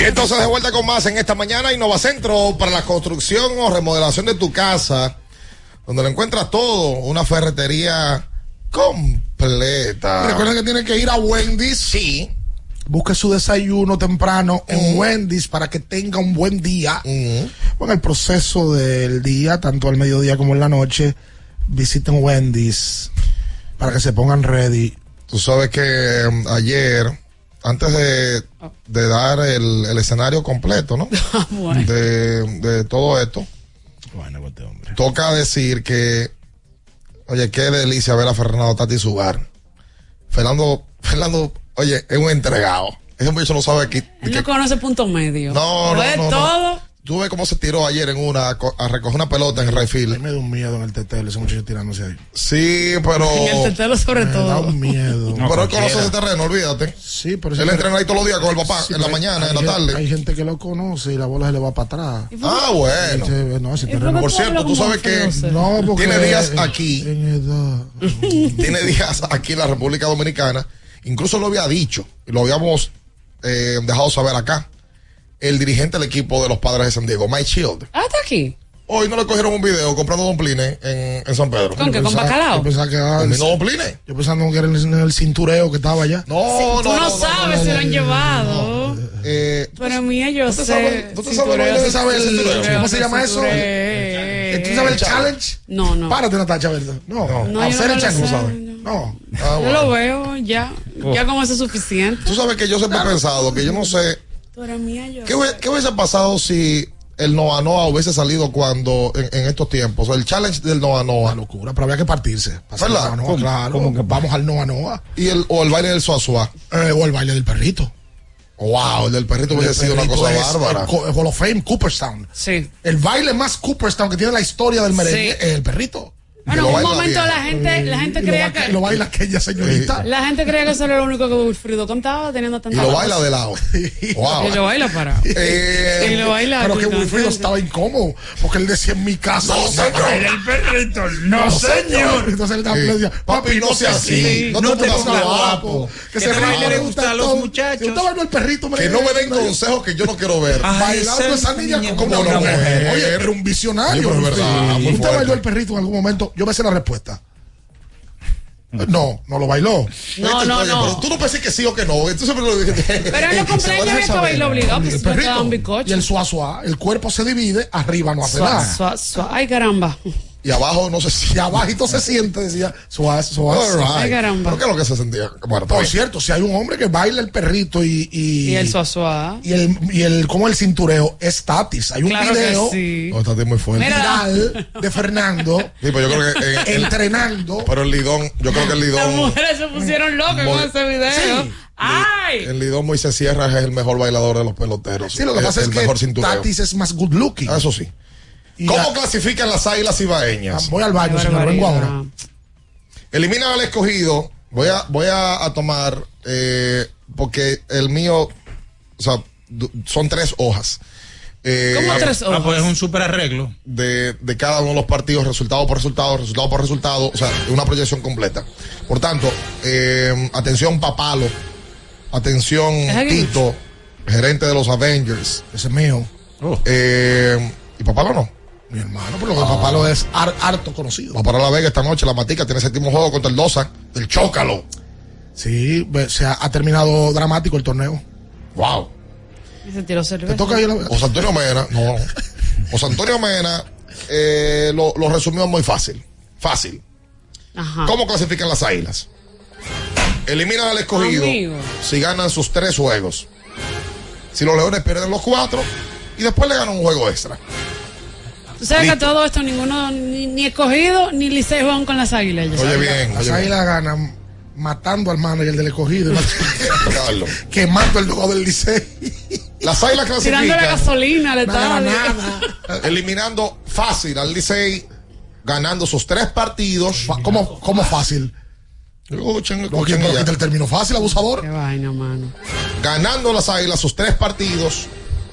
S20: Y entonces de vuelta con más en esta mañana Innovacentro para la construcción o remodelación de tu casa, donde lo encuentras todo, una ferretería completa.
S19: Recuerden que tienen que ir a Wendy's.
S20: Sí.
S19: Busque su desayuno temprano en Wendy's para que tenga un buen día. Bueno, el proceso del día, tanto al mediodía como en la noche, visiten Wendy's para que se pongan ready.
S20: Tú sabes que um, ayer, antes de, de dar el, el escenario completo, ¿no? de, de todo esto, toca decir que, oye, qué delicia ver a Fernando Tati Subar. Fernando, Fernando, oye, es un entregado. Ese muchacho no sabe que,
S21: Él no conoce punto medio.
S20: No,
S21: Lo es
S20: no, no, no. Tú ves cómo se tiró ayer en una, a co- a recoger una pelota en el refil.
S19: Me da un miedo en el tetelo, ese muchacho tirándose ahí.
S20: Sí, pero.
S21: En el tetelo sobre
S19: Me
S21: todo.
S19: da un miedo.
S20: pero él conoce ese terreno, olvídate.
S19: Sí, pero
S20: Él entrena ahí todos los días con el papá,
S19: Sí,
S20: en la mañana,
S19: hay
S20: en la tarde.
S19: Hay gente que lo conoce y la bola se le va para atrás.
S20: Ah, bueno.
S19: Sí, no, ese terreno-
S20: Por cierto, tú sabes que
S19: No, porque
S20: tiene días aquí.
S19: En edad.
S20: tiene días aquí en la República Dominicana. Incluso lo había dicho, y lo habíamos eh, dejado saber acá. El dirigente del equipo de los padres de San Diego, Mike Shield.
S21: Ah, está aquí.
S20: Hoy no le cogieron un video comprando domplines en, en San Pedro.
S21: ¿Con qué? ¿Con bacalao?
S19: Yo pensaba que era el-
S20: domplines.
S19: Yo que era en el cintureo que estaba allá.
S20: No,
S21: Tú no, sabes si lo han llevado.
S20: Eh,
S21: Pero mía, yo
S20: ¿tú te
S21: sé.
S20: sabes- tú te sabes
S19: ¿Sabes el-
S20: cintureo?
S19: ¿Cómo se llama eso? ¿Tú sabes el challenge?
S21: No, no.
S19: Párate, Natacha, ¿verdad? No,
S21: No,
S19: hacer
S21: no
S19: el challenge. ¿sabes? No.
S20: Ah,
S21: Yo lo veo ya. Ya con eso es suficiente.
S20: Tú sabes que yo siempre he pensado que yo no sé
S21: mía, yo
S20: ¿Qué, hubiese pasado si el Noa Noa hubiese salido cuando en, en estos tiempos? O el challenge del Noa Noa.
S19: locura, pero había que partirse.
S20: ¿Verdad?
S19: Noa claro.
S20: ¿Cómo que
S19: vamos al Noa Noa.
S20: Y el, o el baile del Suazua.
S19: Eh, o el baile del perrito.
S20: Wow, el del perrito hubiese sido una cosa
S19: es
S20: bárbara.
S19: El Hall of Fame, Cooperstown.
S21: Sí.
S19: El baile más Cooperstown que tiene la historia del merengue
S21: Sí.
S19: es el perrito.
S21: Bueno, en un momento la gente, la gente
S19: Y lo,
S21: creía que.
S19: lo baila aquella señorita.
S21: La gente creía que eso era lo único que Wilfrido cantaba teniendo
S20: Y
S21: tanta
S20: lo
S21: voz.
S20: baila de lado. Wow.
S21: Y lo baila para.
S20: Eh,
S21: y lo baila.
S19: Pero que Wilfrido estaba incómodo. Porque él decía en mi casa.
S20: No, señor.
S19: baila el perrito. No, señor. Entonces él le decía,
S20: Papi, no sea así. No, te pongas guapo.
S19: Que
S20: Que
S19: se
S20: le
S19: gusta
S10: a los muchachos.
S19: El perrito,
S20: Que no me den consejos que yo no quiero ver.
S19: Bailando esa niña como una,
S20: una
S19: mujer.
S20: mujer.
S19: Oye, era un visionario.
S20: Sí, pero es verdad, muy
S19: ¿Usted bailó el perrito en algún momento? Yo me sé la respuesta. No, no lo bailó.
S21: No, no,
S20: Oye,
S21: no.
S20: pero Tú no pensé que sí o que no. Lo dijiste.
S21: Pero en los cumpleaños que bailar obligado, pues
S19: El
S21: no
S19: perrito y el suá. El cuerpo se divide, arriba no hace nada.
S21: Ay, caramba.
S20: Y abajo no sé si
S19: Y abajito se siente, decía suave, suave.
S20: Right.
S21: Caramba.
S20: ¿Pero qué es lo que se sentía? Bueno,
S19: Por cierto, si hay un hombre que baila el perrito y. Y,
S21: Y el suazuá.
S19: y el, y el, como el cintureo es Tatis. Hay un
S21: Claro
S19: video
S21: sí.
S20: No, está muy fuerte.
S19: Viral de Fernando
S20: Sí, pero yo creo que en- en-
S19: entrenando.
S20: pero el lidón, yo creo que el
S21: Las
S20: lidón,
S21: mujeres se pusieron locas con ese video.
S19: Sí.
S21: ¡Ay!
S20: el lidón Moisés Sierra es el mejor bailador de los peloteros.
S19: Sí, lo que pasa es,
S20: el
S19: que
S20: mejor.
S19: Tatis es más good looking.
S20: Ah, Eso sí. ¿Cómo
S19: la-
S20: clasifican las águilas ibaeñas?
S19: Voy al baño, señor. Vengo ahora.
S20: Eliminan al escogido. Voy a, voy a, a tomar, eh, porque el mío, o sea, son tres hojas. Eh,
S21: ¿Cómo tres
S10: Ah,
S21: hojas?
S10: pues es un super arreglo.
S20: de, de cada uno de los partidos, resultado por resultado, resultado por resultado, o sea, una proyección completa. Por tanto, eh, atención Papalo, atención. Tito, gerente de los Avengers,
S19: Ese es mío.
S20: eh, y Papalo no.
S19: Mi hermano, pero lo de papá lo es har- harto conocido.
S20: Va para La Vega esta noche, la Matica tiene séptimo juego contra el Dosa, el Chócalo.
S19: Sí, se ha, ha terminado dramático el torneo.
S20: Wow.
S21: Y se tiró cerveza.
S19: Te toca ahí la
S20: José Antonio Mena, no. José Antonio Mena eh, lo, lo resumió muy fácil. Fácil.
S21: Ajá.
S20: ¿Cómo clasifican las águilas? Eliminan al escogido
S21: Amigo.
S20: si ganan sus tres juegos. Si los leones pierden los cuatro y después le ganan un juego extra.
S21: Tú sabes que todo esto ninguno, ni, ni escogido, ni Licey juegan con las águilas.
S20: Oye bien,
S19: Las águilas ganan matando al manager del escogido,
S20: Carlos.
S19: quemando el juego del Licey.
S20: Las águilas
S21: Tirándole
S20: clasifican
S21: gasolina al
S19: Nada, nada.
S20: eliminando fácil al Licey, ganando sus tres partidos.
S19: ¿Cómo, cómo fácil?
S20: Escuchen, escuchen
S19: el término fácil, abusador.
S21: Qué vaina, mano.
S20: ganando las águilas sus tres partidos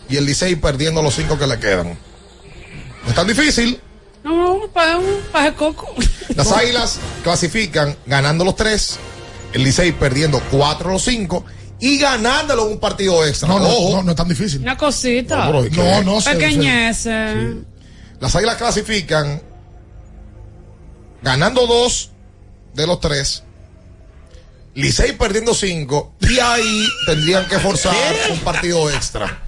S20: y el Licey perdiendo los cinco que le quedan. No es tan difícil.
S21: No, no, para un paje coco.
S20: Las águilas clasifican ganando los tres, el Licey perdiendo cuatro los cinco y ganándolo un partido extra.
S19: No, no,
S20: Ojo,
S19: no, no es tan difícil.
S21: Una cosita.
S20: No.
S19: No, no sé.
S21: Pequeñez. eh.
S20: las águilas clasifican ganando dos de los tres. Licey perdiendo cinco y ahí tendrían que forzar un partido extra.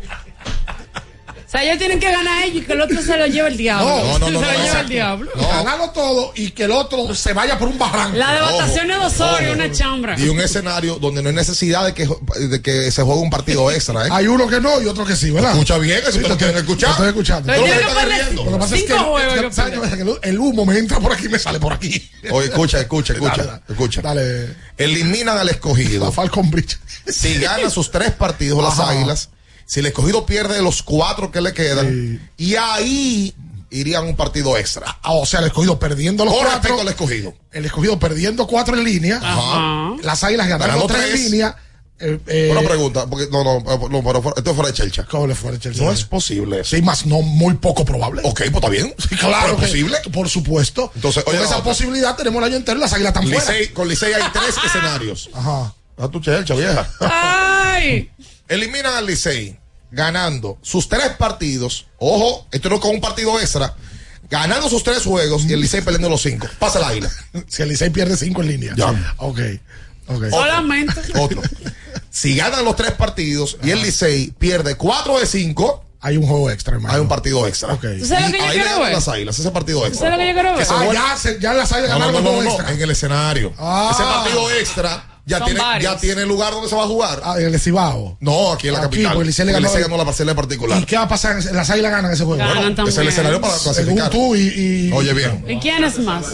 S21: O sea, ellos tienen que ganar ellos y que el otro se lo lleve el diablo.
S20: No, no, no,
S21: se
S20: no,
S21: lo lleva el diablo.
S20: No.
S19: Ganarlo todo y que el otro se vaya por un barranco.
S21: La devastación
S20: Ojo,
S21: de Osorio,
S20: ojo.
S21: una chambra.
S20: Y un escenario donde no hay necesidad de que, de que se juegue un partido extra. ¿eh?
S19: Hay uno que no y otro que sí, ¿verdad?
S20: Escucha bien, eso
S19: Sí,
S20: te lo que escuchar.
S19: te estoy escuchando.
S20: Lo
S21: Pero
S20: que
S19: el, el humo me entra por aquí y me sale por aquí.
S20: Oye, escucha, escucha, escucha, escucha.
S19: Dale.
S20: Eliminan al
S19: La
S20: escogido.
S19: Falcon Bridge.
S20: Si gana sus tres partidos las águilas, si el escogido pierde los cuatro que le quedan, y ahí irían un partido extra.
S19: Ah, o sea, el escogido perdiendo los
S20: Con
S19: cuatro.
S20: respecto al escogido.
S19: El escogido perdiendo cuatro en línea.
S21: Ajá.
S19: Las águilas ganando tres en línea. Eh, eh,
S20: Una pregunta, porque no, no, no, pero fuera- esto es fuera de chelcha.
S19: ¿Cómo le fue a Chelsea?
S20: No es posible eso.
S19: Sí, más no muy poco probable.
S20: Ok, pues está bien.
S19: Sí, claro.
S20: ¿Pero es
S19: que-
S20: posible?
S19: Por supuesto.
S20: Entonces,
S19: Con
S20: oye,
S19: esa
S20: la otra.
S19: posibilidad tenemos el año entero y las águilas están fuera.
S20: Licey- con Licey hay tres escenarios.
S19: Ajá.
S20: A tu chelcha, vieja.
S21: Ay.
S20: Eliminan al Licey ganando sus tres partidos. Ojo, esto no es con un partido extra. Ganando sus tres juegos y el Licey perdiendo los cinco. Pasa el águila.
S19: Si el Licey pierde cinco en línea.
S20: Ya.
S19: Ok. Ok.
S21: Solamente.
S20: Otro. Si ganan los tres partidos y el Licey pierde cuatro de cinco,
S19: Hay un juego extra, hermano.
S20: hay un partido extra.
S19: Ok.
S21: ¿Tú sabes lo que yo
S20: Ahí le
S21: quiero
S20: ganan
S21: ver?
S20: las águilas, ese partido
S21: ¿Tú
S20: extra.
S21: sabes lo que yo quiero ver?
S20: Que se
S19: Ah, ya, se- ya las águilas
S20: No,
S19: ganaron
S20: no, no,
S19: juego
S20: no,
S19: extra.
S20: en el escenario.
S19: Ah.
S20: Ese partido extra ya
S21: Son
S20: tiene, ya tiene lugar donde se va a jugar.
S19: Ah, en el Cibao.
S20: No, aquí en la
S19: Aquí,
S20: capital.
S19: porque el Licey le ganó-
S20: la parcela en particular.
S19: ¿Y qué va a pasar? Las águilas ganan ese juego.
S21: Ganan
S20: Bueno,
S21: también.
S20: es el escenario para
S19: Según
S20: clasificar.
S19: tú y, y-
S20: Oye bien,
S21: ¿Y quién es más?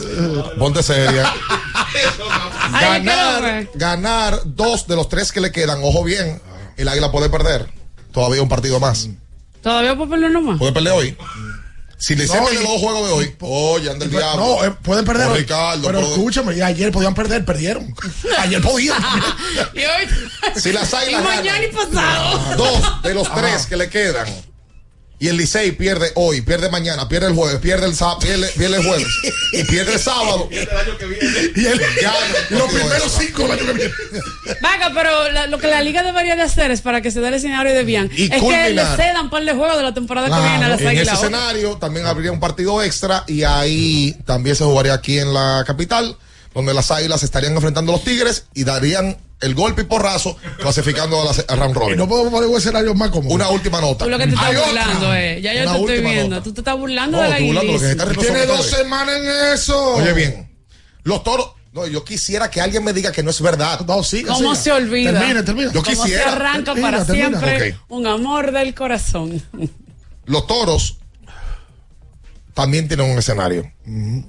S20: ponte seria.
S21: Ay, quiero
S20: ganar,
S21: ver.
S20: ganar dos de los tres que le quedan, ojo bien, el águila puede perder. Todavía un partido más.
S21: ¿Todavía puedo perder nomás?
S20: Puede perder hoy. Si le
S19: No, y-
S20: los dos juegos de hoy, oye, anda el diablo.
S19: No, eh, pueden perder.
S20: Oh,
S19: hoy.
S20: Ricardo,
S19: pero
S20: pero-
S19: escúchame, y ayer podían perder, perdieron. ayer podían.
S21: Y hoy.
S20: Si las
S21: Y
S20: águilas
S21: mañana y pasado.
S20: dos de los tres que le quedan, y el Licey pierde hoy, pierde mañana, pierde el jueves, pierde el sábado, pierde, pierde el jueves, y pierde el sábado,
S19: y el-
S20: Ya,
S19: y los
S20: no,
S19: primeros
S20: eso.
S19: cinco del año que viene.
S21: Vaga, pero la- lo que la liga debería de hacer es para que se dé el escenario de bien.
S20: Y
S21: es que le cedan un par de juegos de la temporada
S19: Claro,
S21: que viene a las
S20: En ese
S21: águilas.
S20: escenario también habría un partido extra y ahí también se jugaría aquí en la capital, donde las águilas estarían enfrentando a los tigres y darían el golpe y porrazo, clasificando a la a round robin.
S19: No podemos poner un escenario más cómodo.
S20: Una última nota.
S21: Tú lo que te estás
S20: Hay otra.
S21: burlando, eh. Ya yo
S20: Una
S21: te estoy
S20: última
S21: viendo.
S20: nota.
S21: Tú te estás burlando
S20: No,
S21: de la
S20: riendo
S19: Tiene dos
S20: ustedes.
S19: semanas en eso.
S20: Oye bien, los toros. No, yo quisiera que alguien me diga que no es verdad.
S19: No, sí.
S21: ¿Cómo
S19: siga.
S21: se olvida?
S19: Termine, termine.
S20: Yo
S21: ¿Cómo se
S20: quisiera.
S21: arranca
S19: Termina,
S21: para
S19: termina.
S21: siempre un amor del corazón?
S20: Los toros también tienen un escenario.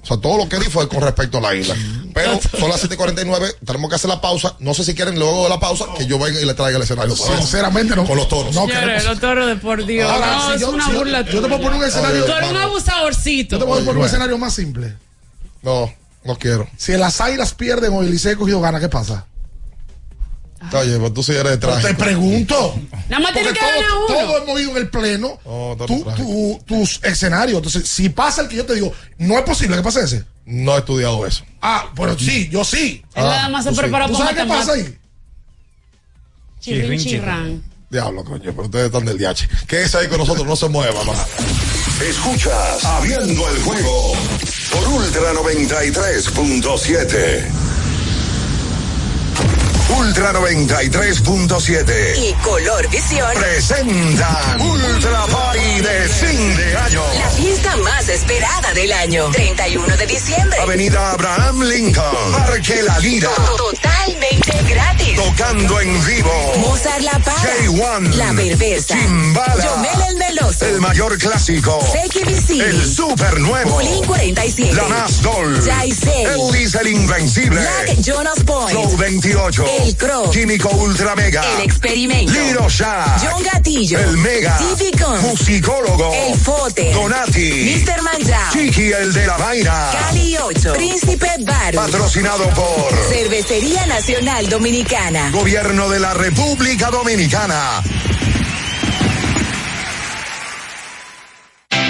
S20: O sea, todo lo que di fue con respecto a la isla. Pero son las 7:49, tenemos que hacer la pausa. No sé si quieren luego de la pausa que yo venga y le traiga el escenario.
S19: Sinceramente no.
S20: Con los toros.
S19: No
S21: Señores,
S19: queremos.
S21: los toros de por Dios.
S19: Ahora,
S21: no,
S19: si
S21: es
S19: yo-
S21: una
S19: si yo-
S21: burla.
S19: yo te puedo poner un escenario-
S21: Tú eres un abusadorcito.
S19: Yo te voy a poner un
S20: Bueno.
S19: escenario más simple.
S20: No, no quiero.
S19: Si las águilas pierden o el Liceo cogido gana, ¿qué pasa?
S20: Oye, pues tú sí eres traje.
S19: te pregunto.
S21: Nada más tiene
S19: Porque
S21: que ganar
S19: todo,
S21: uno.
S19: todo hemos ido en el pleno.
S20: Oh,
S19: tú-
S20: trágico.
S19: tú- tus escenarios. Entonces, si pasa el que yo te digo, no es posible que pase ese.
S20: No he estudiado eso.
S19: Ah, pero sí, yo sí.
S21: Él nada más se
S20: tú sí.
S21: prepara
S19: ¿Tú sabes qué pasa ahí?
S21: Chirrin, chirrán.
S20: Diablo, coño, pero ustedes están del DH. Quédese ahí con nosotros, no se mueva, mamá.
S3: Escuchas Abriendo el juego por Ultra 93.7. Ultra 93.7
S25: Y Color Visión.
S3: presentan Ultra Party de fin de año.
S25: La fiesta más esperada del año. 31 de diciembre.
S3: Avenida Abraham Lincoln, Parque La Lira,
S25: Totalmente gratis.
S3: tocando en vivo.
S25: Mozart La Para.
S3: J1,
S25: La Perversa.
S3: Chimbala,
S25: Yomel el Meloso.
S3: el mayor clásico,
S25: Visible.
S3: el super nuevo,
S25: Bolín 47.
S3: la más Dol,
S25: Jaisel.
S3: Elvis el Invencible,
S25: Black Jonas Point.
S3: Flow 28,
S25: El Crow.
S3: Químico Ultra Mega,
S25: El Experimento.
S3: Liro Shack,
S25: John Gatillo.
S3: el Mega,
S25: Típico.
S3: Musicólogo,
S25: El Fote.
S3: Donati,
S25: Mr. Manjao.
S3: Chiqui el de la vaina,
S25: Cali 8. Príncipe Baru.
S3: patrocinado por
S25: Cervecería Nacional Dominicana.
S3: Gobierno de la República Dominicana.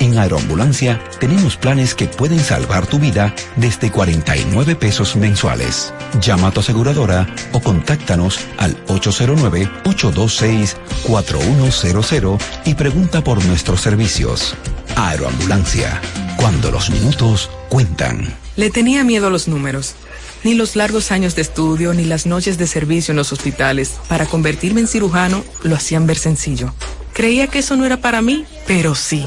S26: en Aeroambulancia tenemos planes que pueden salvar tu vida desde 49 pesos mensuales. Llama a tu aseguradora o contáctanos al 809-826-4100 y pregunta por nuestros servicios. Aeroambulancia, cuando los minutos cuentan.
S27: Le tenía miedo a los números. Ni los largos años de estudio ni las noches de servicio en los hospitales para convertirme en cirujano lo hacían ver sencillo. Creía que eso no era para mí, pero sí.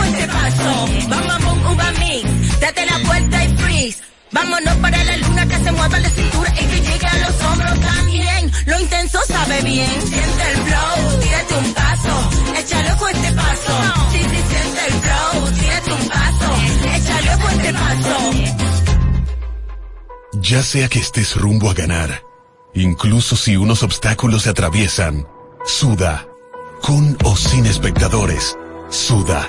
S25: Échale ojo a este paso, bam, bam, bum, uva mix. Date la vuelta y freeze. Vámonos para la luna que se mueva la cintura y que llegue a los hombros también. Lo intenso sabe bien. Siente el flow, tírate un paso, échale ojo a este paso. Sí, siente el flow, tírate un paso, échale ojo a este paso.
S28: Ya sea que estés rumbo a ganar, incluso si unos obstáculos se atraviesan, suda, con o sin espectadores, suda,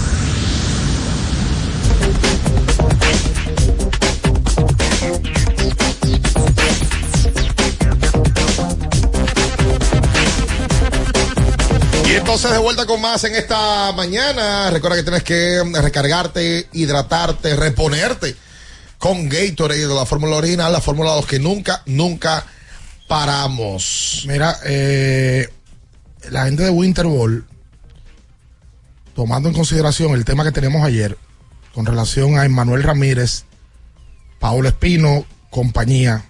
S20: entonces de vuelta con más en esta mañana. Recuerda que tienes que recargarte, hidratarte, reponerte con Gatorade de la fórmula original, la fórmula 2 que nunca, nunca paramos.
S19: Mira, eh, la gente de Winter Ball, tomando en consideración el tema que tenemos ayer con relación a Emmanuel Ramírez, Paolo Espino, compañía,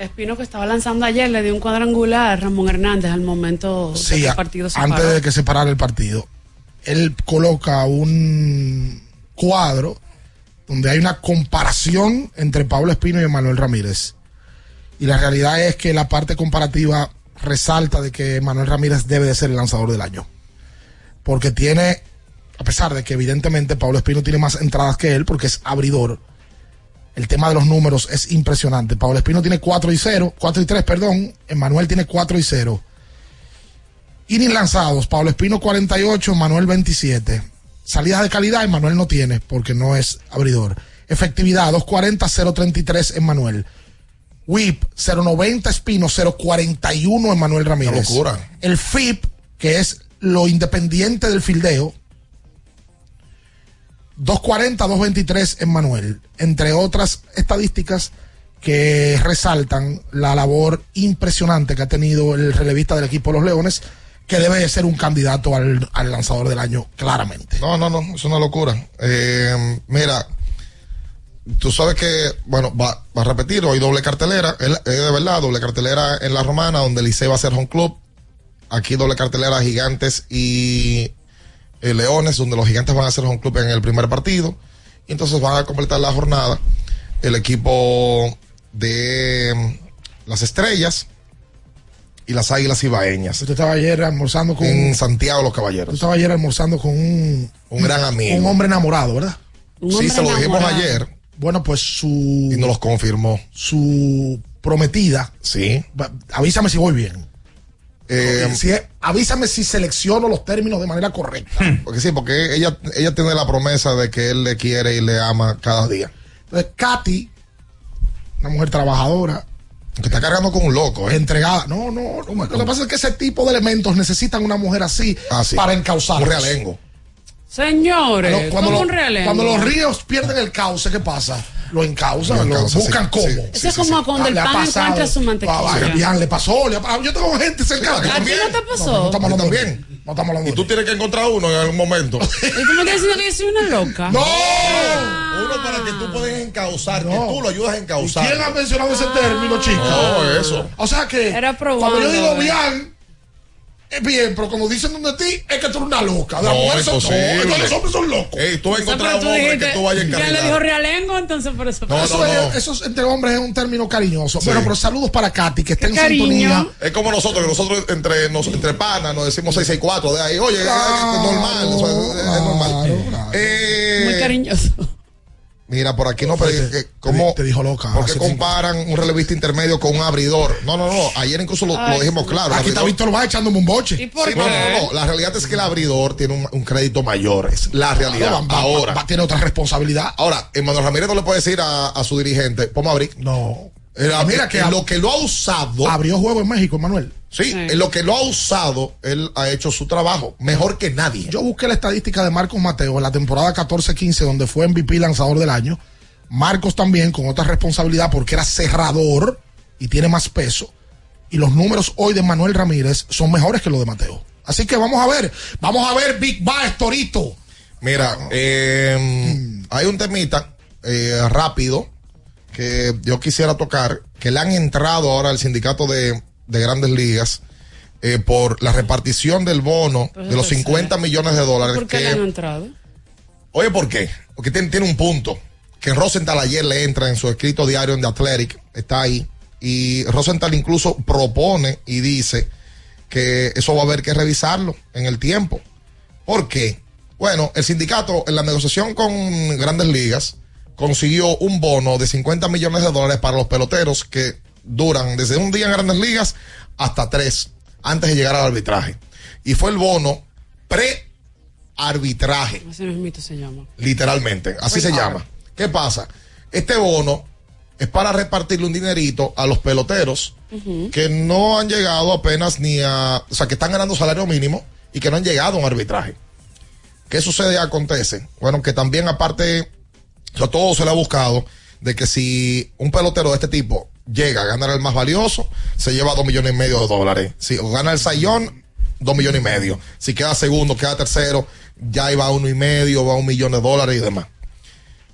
S21: Espino que estaba lanzando ayer le dio un cuadrangular a Ramón Hernández al momento
S19: Sí,
S21: de que
S19: a-
S21: el partido se
S19: antes
S21: paró.
S19: de que se parara el partido. Él coloca un cuadro donde hay una comparación entre Pablo Espino y Manuel Ramírez. Y la realidad es que la parte comparativa resalta de que Manuel Ramírez debe de ser el lanzador del año. Porque tiene, a pesar de que evidentemente Pablo Espino tiene más entradas que él, porque es abridor, el tema de los números es impresionante. Pablo Espino tiene 4 y 0, 4 y 3, perdón. Emmanuel tiene 4 y 0. Innings lanzados, Pablo Espino 48, Manuel 27. Salidas de calidad, Manuel no tiene porque no es abridor. Efectividad 240, 033 en Manuel. WIP 090 Espino, 041 en Manuel Ramírez.
S20: locura.
S19: El FIP, que es lo independiente del fildeo, 240, 223 en Manuel, entre otras estadísticas que resaltan la labor impresionante que ha tenido el relevista del equipo los Leones, que debe de ser un candidato al, al lanzador del año, claramente.
S20: No, no, no, es una locura. Eh, mira, tú sabes que, bueno, va, va a repetir, hoy doble cartelera, de verdad, doble cartelera en la Romana, donde Licey va a ser home club. Aquí doble cartelera Gigantes y eh, Leones, donde los Gigantes van a ser home club en el primer partido. Y entonces van a completar la jornada el equipo de mm, las Estrellas y las Águilas Ibaeñas.
S19: Usted estaba ayer almorzando con
S20: En Santiago los Caballeros.
S19: Tú estabas ayer almorzando con un,
S20: Un gran amigo.
S19: Un hombre enamorado, ¿verdad?
S20: Sí, se lo dijimos ayer.
S19: Bueno, pues su.
S20: Y nos los confirmó.
S19: Su prometida.
S20: Sí.
S19: Avísame si voy bien.
S20: Eh,
S19: Si es- avísame si selecciono los términos de manera correcta.
S20: Porque sí, porque ella, ella tiene la promesa de que él le quiere y le ama cada día.
S19: Entonces, Katy, una mujer trabajadora.
S20: Que está cargando con un loco, ¿eh?
S19: Entregada. No, no, no. Lo que pasa es que ese tipo de elementos necesitan una mujer así
S20: Ah, sí.
S19: para encauzar.
S20: Un realengo.
S21: Señores,
S19: Cuando,
S21: ¿cómo
S19: lo-
S21: un realengo?
S19: cuando los ríos pierden el cauce, ¿qué pasa? Lo encausan,
S20: Lo
S19: buscan
S20: sí,
S19: cómo.
S20: sí,
S21: Eso es como cuando el
S19: ha
S21: pan encuentra su mantequilla.
S19: Ah, bien, le pasó. le. Yo tengo gente cercana.
S20: ¿A ti
S21: ¿A ti no te
S19: No,
S21: pasó?
S19: no estamos hablando
S20: también.
S19: de- No estamos hablando
S20: Y tú tienes que encontrar uno en algún momento.
S21: ¿Y tú me estás diciendo que yo soy una loca?
S19: ¡No!
S20: uno para que tú puedas encauzar, que
S19: No.
S20: tú lo ayudas a
S19: ¿Y
S20: encauzar.
S19: quién ha mencionado ese término, chica?
S20: No, eso.
S19: O sea que
S21: Era probando,
S19: cuando yo digo
S21: eh.
S19: bien, es bien, pero cuando dicen de ti, es que tú eres una loca. De
S20: No,
S19: son no, los hombres son locos.
S20: Ey, tú vas a
S21: O sea,
S20: encontrar
S21: pero
S20: un hombre que tú vayas a
S21: ¿Quién le dijo realengo? Entonces por eso.
S20: No,
S19: eso,
S20: no,
S19: es- eso es- entre hombres es un término cariñoso. Bueno, pero saludos para Katy, que está en
S21: cariño.
S19: sintonía.
S20: Es como nosotros, que nosotros entre, nos, entre panas nos decimos 664 de ahí. Oye, es- es normal, eso es, es normal.
S19: Claro, claro.
S20: Eh,
S21: Muy cariñoso.
S20: Mira, por aquí no pedí que- ¿cómo,
S19: te dijo loca.
S20: ¿Por qué comparan un relevista intermedio con un abridor? No, no, no. Ayer incluso lo, lo dijimos claro.
S19: Aquí está Víctor va echándome un boche.
S20: Sí, no, no, no. La realidad es que el abridor tiene un, un crédito mayor. Es la realidad.
S19: Va- va-
S20: Ahora.
S19: va- tiene otra responsabilidad.
S20: Ahora, Emmanuel Ramírez no le puede decir a, a su dirigente, vamos a abrir.
S19: No.
S20: Mira
S19: Mira que
S20: que lo que lo ha usado.
S19: Abrió juego en México, Manuel.
S20: Sí, en lo que lo ha usado, él ha hecho su trabajo mejor que nadie.
S19: Yo busqué la estadística de Marcos Mateo en la temporada 14-15, donde fue MVP lanzador del año. Marcos también con otra responsabilidad porque era cerrador y tiene más peso. Y los números hoy de Manuel Ramírez son mejores que los de Mateo. Así que vamos a ver, vamos a ver Big Bass Torito.
S20: Mira, eh, hay un temita eh, rápido que yo quisiera tocar, que le han entrado ahora al sindicato de, de grandes ligas eh, por la repartición del bono
S21: Pues
S20: de los
S21: eso es
S20: 50 millones de dólares.
S21: ¿Por qué
S20: que-
S21: le han entrado?
S20: Oye, ¿por qué? Porque tiene, tiene un punto. Que Rosenthal ayer le entra en su escrito diario en The Athletic, está ahí. Y Rosenthal incluso propone y dice que eso va a haber que revisarlo en el tiempo. ¿Por qué? Bueno, el sindicato en la negociación con grandes ligas consiguió un bono de 50 millones de dólares para los peloteros que duran desde un día en grandes ligas hasta tres antes de llegar al arbitraje. Y fue el bono pre-arbitraje
S21: es mito, se llama.
S20: literalmente, así se
S21: ahora.
S20: llama. ¿Qué pasa? Este bono es para repartirle un dinerito a los peloteros que no han llegado apenas ni a, o sea, que están ganando salario mínimo y que no han llegado a un arbitraje. ¿Qué sucede? Acontece. Bueno, que también aparte, o todo se le ha buscado de que si un pelotero de este tipo llega a ganar el más valioso, se lleva dos millones y medio de dólares. Si gana el sayón, dos millones y medio. Si queda segundo, queda tercero, ya iba a uno y medio, va a un millón de dólares y demás.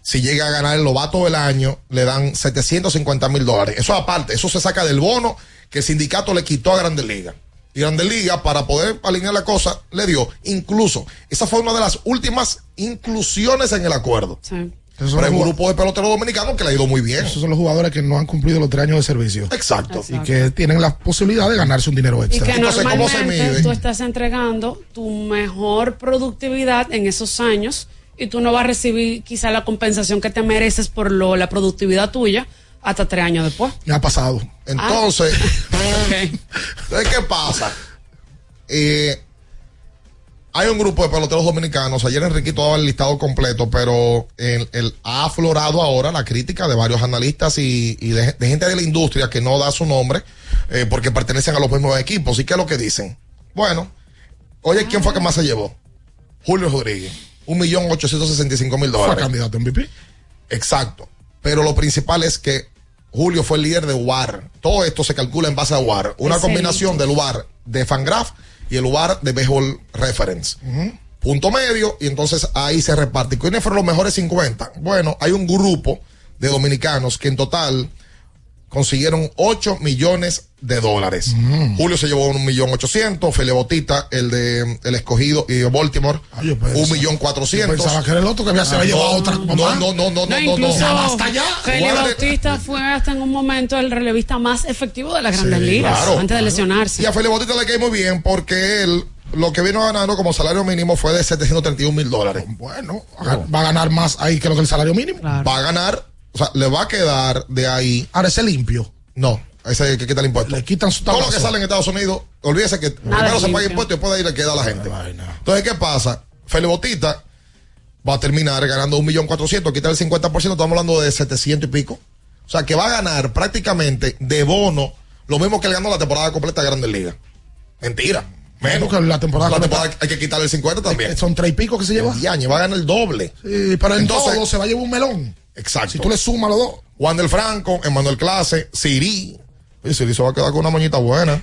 S20: Si llega a ganar el novato del año, le dan 750 mil dólares. Eso aparte, eso se saca del bono que el sindicato le quitó a Grandes Ligas. Y Grandes Ligas, para poder alinear la cosa, le dio. Incluso, esa fue una de las últimas inclusiones en el acuerdo.
S19: Esos
S20: Pero hay un grupo de peloteros dominicanos que le ha ido muy bien.
S19: Esos son los jugadores que no han cumplido los tres años de servicio.
S20: Exacto.
S19: Y que tienen la posibilidad de ganarse un dinero
S21: Y
S19: extra.
S21: que normalmente tú estás entregando tu mejor productividad en esos años y tú no vas a recibir quizá la compensación que te mereces por lo, la productividad tuya hasta tres años después.
S19: Me ha pasado.
S20: Entonces, entonces, ¿qué pasa? Eh, hay un grupo de peloteros dominicanos. Ayer Enriquito daba el listado completo, pero el, el- ha aflorado ahora la crítica de varios analistas y, y de, de gente de la industria que no da su nombre eh, porque pertenecen a los mismos equipos. ¿Y qué es lo que dicen? Bueno, oye, ¿quién fue que más se llevó? Julio Rodríguez. Un millón ochocientos sesenta y cinco mil
S19: Fue
S20: dólares.
S19: candidato a MVP.
S20: Exacto. Pero lo principal es que Julio fue el líder de UAR. Todo esto se calcula en base a UAR. Una
S19: Excelente.
S20: combinación del UAR de Fangraph y el UAR de Baseball Reference. Punto medio, y entonces ahí se reparte. ¿Y ¿Quiénes fueron los mejores 50? Bueno, hay un grupo de dominicanos que en total consiguieron 8 millones de dólares. Julio se llevó un millón ochocientos, Fele Botita, el de el escogido y Baltimore, un millón cuatrocientos.
S19: pensaba que era el otro que había- se había llevado otra
S20: No, no, no, no, no,
S21: No,
S20: no.
S21: Feli
S20: Guarde-
S21: Bautista fue hasta en un momento el relevista más efectivo de las grandes
S20: Sí,
S21: ligas
S20: claro,
S21: antes de lesionarse.
S20: Y a Felipe Bautista le cae muy bien porque él lo que vino ganando como salario mínimo fue de 731 mil dólares.
S19: Bueno, va a ganar más ahí que lo que el salario mínimo.
S20: Va a ganar, o sea, le va a quedar de ahí.
S19: Ahora ese limpio.
S20: No, ese es que quita el impuesto.
S19: Le quitan su
S20: Todo lo que sale en Estados Unidos, olvídese que primero se paga impuesto y después de ahí le queda a la gente. Entonces, ¿qué pasa? Felipe Bautista va a terminar ganando un millón cuatrocientos, quitar el 50%, estamos hablando de 700 y pico. O sea, que va a ganar prácticamente de bono lo mismo que le ganó la temporada completa de Grandes Ligas. Mentira. Menos.
S19: Porque la temporada
S20: La
S19: completa-
S20: temporada hay que quitarle el 50 también.
S19: Son tres y pico que se lleva.
S20: Y va a ganar el doble.
S19: Sí, pero en
S20: Entonces-
S19: todo se va a llevar un melón.
S20: Exacto.
S19: Si tú le sumas los dos.
S20: Juan del Franco, Emanuel Clase, Siri. Oye, Siri se va a quedar con una moñita buena.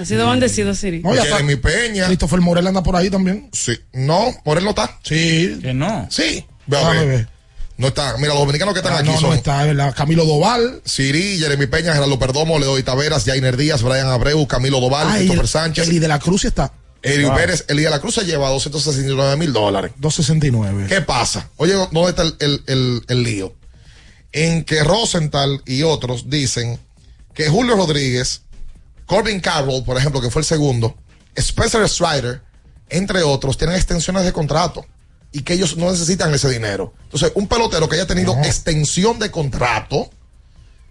S21: Ha sido bendecido, Siri.
S19: No, ya está.
S20: mi Peña.
S19: Christopher Morel anda por ahí también.
S20: Sí. No, Morel no está.
S19: Sí.
S10: Que no.
S20: Sí. Ve a ver. No está. Mira, los dominicanos que están
S19: Ah,
S20: aquí
S19: no,
S20: son
S19: no está, es verdad. Camilo Doval.
S20: Siri, Jeremy Peña, Gerardo Perdomo, Leoy Taveras, Jainer Díaz, Brian Abreu, Camilo Doval,
S19: Ah,
S20: Christopher
S19: el-
S20: Sánchez.
S19: Eli de la Cruz está.
S20: Eli
S19: Wow.
S20: Pérez, Eli de la Cruz se lleva 269 mil dólares.
S19: 269.
S20: ¿Qué pasa? Oye, ¿dónde está el, el- el- el lío? En que Rosenthal y otros dicen que Julio Rodríguez, Corbin Carroll, por ejemplo, que fue el segundo, Spencer Strider, entre otros, tienen extensiones de contrato. Y que ellos no necesitan ese dinero. Entonces, un pelotero que haya tenido extensión de contrato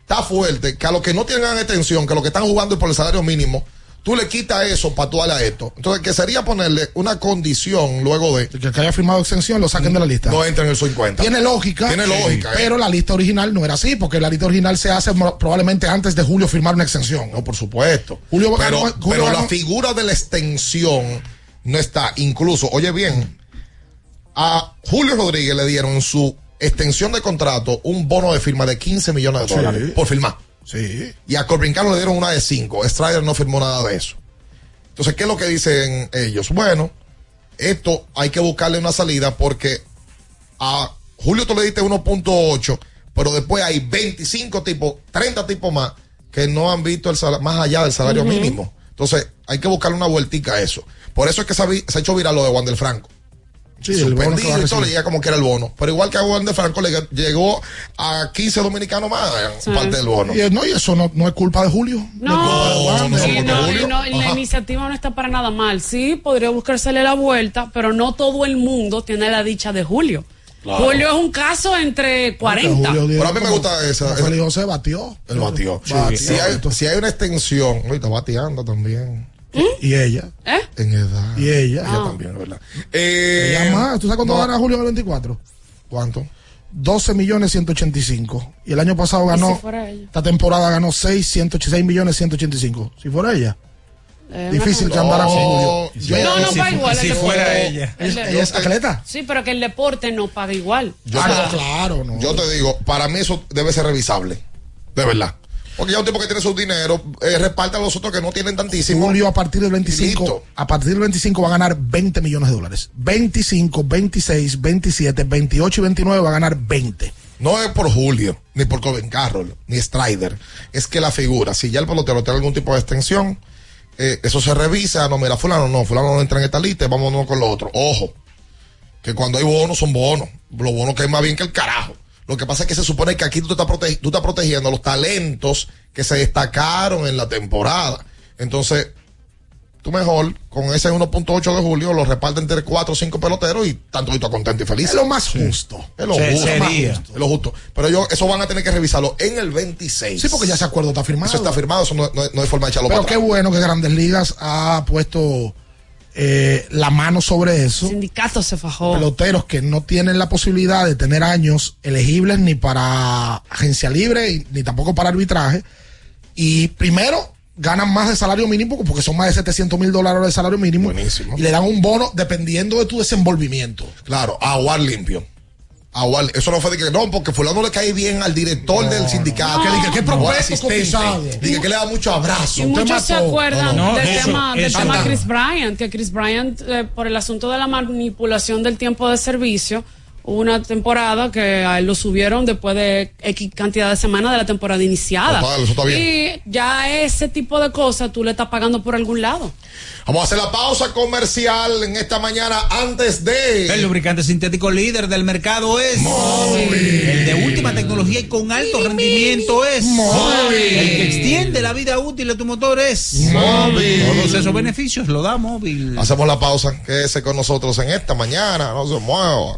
S20: está fuerte, que a los que no tienen extensión, que a los que están jugando por el salario mínimo, tú le quitas eso para tú a esto. Entonces, que sería ponerle una condición luego de...
S19: Que el que haya firmado extensión lo saquen de la lista.
S20: No entra en el 50.
S19: Tiene lógica.
S20: Tiene lógica. eh.
S19: Pero la lista original no era así, porque la lista original se hace probablemente antes de Julio firmar una extensión.
S20: No, por supuesto.
S19: Julio
S20: pero
S19: Julio
S20: pero la figura de la extensión no está. Incluso, oye bien, a Julio Rodríguez le dieron en su extensión de contrato un bono de firma de 15 millones de
S19: Sí.
S20: dólares por firmar.
S19: Sí.
S20: Y a Corbin Carlos le dieron una de 5. Strider no firmó nada de eso. Entonces, ¿qué es lo que dicen ellos? Bueno, esto hay que buscarle una salida porque a Julio tú le diste 1.8, pero después hay 25 tipos, 30 tipos más que no han visto el sala- más allá del salario mínimo. Entonces, hay que buscarle una vueltica a eso. Por eso es que se ha, se ha hecho viral lo de Wander Franco.
S19: Sí, el bono que va a
S20: Suspendido y todo,
S19: recibir.
S20: le llega como que era el bono. Pero igual que a Wander Franco le llegó a 15 dominicanos más
S21: Sí.
S20: parte del bono.
S19: Y, no, y eso no, no es culpa de Julio.
S21: No,
S20: no,
S21: sí,
S20: no,
S21: no,
S20: Julio.
S21: la iniciativa no está para nada mal. Sí, podría buscársele la vuelta, pero no todo el mundo tiene la dicha de Julio.
S20: Claro.
S21: Julio es un caso entre 40.
S19: Julio
S20: Pero a mí me gusta esa.
S19: Félix José batió.
S20: Él batió.
S19: Batió.
S20: Si, hay, si hay una extensión, oye, está bateando también.
S19: Y ella.
S21: ¿Eh?
S20: En edad.
S19: Y ella.
S20: Ella también, ¿verdad? Eh,
S19: Ella más. ¿Tú sabes cuánto
S20: no.
S19: gana Julio en el 24?
S20: ¿Cuánto?
S19: 12 millones 185. Y el año pasado
S21: ¿Y
S19: ganó.
S21: si fuera ella?
S19: Esta temporada ganó 6, 186 millones 185. Si fuera ella.
S21: Eh,
S19: Difícil que andara con
S20: No,
S19: Julio.
S20: yo-
S21: No, no
S20: si
S21: paga igual.
S20: si
S21: el
S20: fuera
S21: deporte.
S20: ella.
S21: El
S19: Ella es atleta.
S21: Sí, pero que el deporte no paga igual.
S20: Yo,
S19: Ah, no, claro, no.
S20: yo te digo, para mí eso debe ser revisable. De verdad. Porque ya un tipo que tiene su dinero, eh, reparte a los otros que no tienen tantísimo.
S19: Julio a partir del
S20: Y
S19: 25,
S20: listo.
S19: a partir del 25 va a ganar 20 millones de dólares. 25, 26, 27, 28 y 29 va a ganar 20.
S20: No es por Julio, ni por Coben Carroll, ni Strider. Es que la figura, si ya el pelotero tiene algún tipo de extensión, eh, eso se revisa. No, mira, fulano no, fulano no entra en esta lista, vámonos con lo otro. Ojo, que cuando hay bonos son bonos. Los bonos que es más bien que el carajo. Lo que pasa es que se supone que aquí tú, te estás, protegi- tú estás protegiendo a los talentos que se destacaron en la temporada. Entonces, tú mejor, con ese 1.8 de julio, lo repartes entre 4 o 5 peloteros y están todos contentos y felices.
S19: Es lo más justo.
S20: Es lo
S19: Se-
S20: justo.
S19: sería.
S20: Es lo justo. Pero ellos, eso van a tener que revisarlo en el 26.
S19: Sí, porque ya ese acuerdo está firmado.
S20: Eso está firmado, eso no, no- no hay forma de echarlo
S19: Pero
S20: para
S19: qué
S20: atrás.
S19: bueno que Grandes Ligas ha puesto eh, la mano sobre
S21: El
S19: eso.
S21: sindicato se fajó.
S19: Peloteros que no tienen la posibilidad de tener años elegibles ni para agencia libre y- ni tampoco para arbitraje. Y primero ganan más de salario mínimo porque son más de 700 mil dólares de salario mínimo.
S20: Buenísimo.
S19: Y le dan un bono dependiendo de tu desenvolvimiento.
S20: Claro, aguar limpio. Aguar, eso no fue de que no, porque fulano le cae bien al director del sindicato.
S19: Que diga, ¿qué
S20: o al
S19: prospecto
S20: asistente.
S19: cotizado?
S20: Diga que le da mucho abrazo.
S21: Y muchos se acuerdan
S20: No, no,
S21: del
S20: eso,
S21: tema, del
S20: eso.
S21: tema
S20: Anda.
S21: Chris Bryant, que Chris Bryant, eh, por el asunto de la manipulación del tiempo de servicio, hubo una temporada que a él lo subieron después de X cantidad de semanas de la temporada iniciada.
S20: Total, eso está bien.
S21: Y ya ese tipo de cosas tú le estás pagando por algún lado.
S20: Vamos a hacer la pausa comercial en esta mañana antes de.
S10: El lubricante sintético líder del mercado es El de última tecnología y con alto rendimiento es
S20: Móvil.
S10: El que extiende la vida útil de tu motor es
S20: Móvil.
S10: Todos esos beneficios lo da móvil.
S20: Hacemos la pausa. Quédese con nosotros en esta mañana. No se mueva.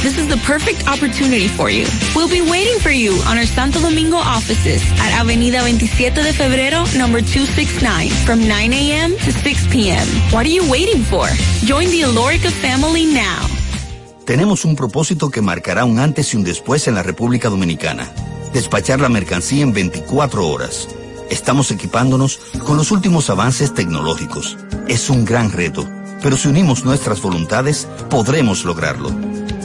S12: This is the perfect opportunity for you. We'll be waiting for you on our Santo Domingo offices at Avenida 27 de Febrero, number 269, from 9 a.m. to 6 p.m. What are you waiting for? Join the Alorica family now.
S29: Tenemos un propósito que marcará un antes y un después en la República Dominicana. Despachar la mercancía en 24 horas. Estamos equipándonos con los últimos avances tecnológicos. Es un gran reto, pero si unimos nuestras voluntades, podremos lograrlo.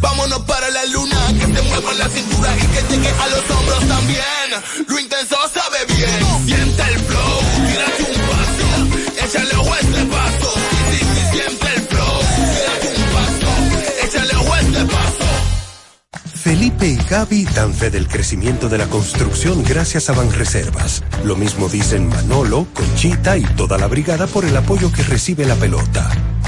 S30: Vámonos para la luna, que se mueva la cintura y que llegue a los hombros también. Lo intenso sabe bien. Siente el flow, tírate un paso, échale ojo a este paso. Sí, sí, sí, siente el flow, tírate un paso, échale ojo a este paso.
S18: Felipe y Gaby dan fe del crecimiento de la construcción gracias a Banreservas. Lo mismo dicen Manolo, Conchita y toda la brigada por el apoyo que recibe la pelota.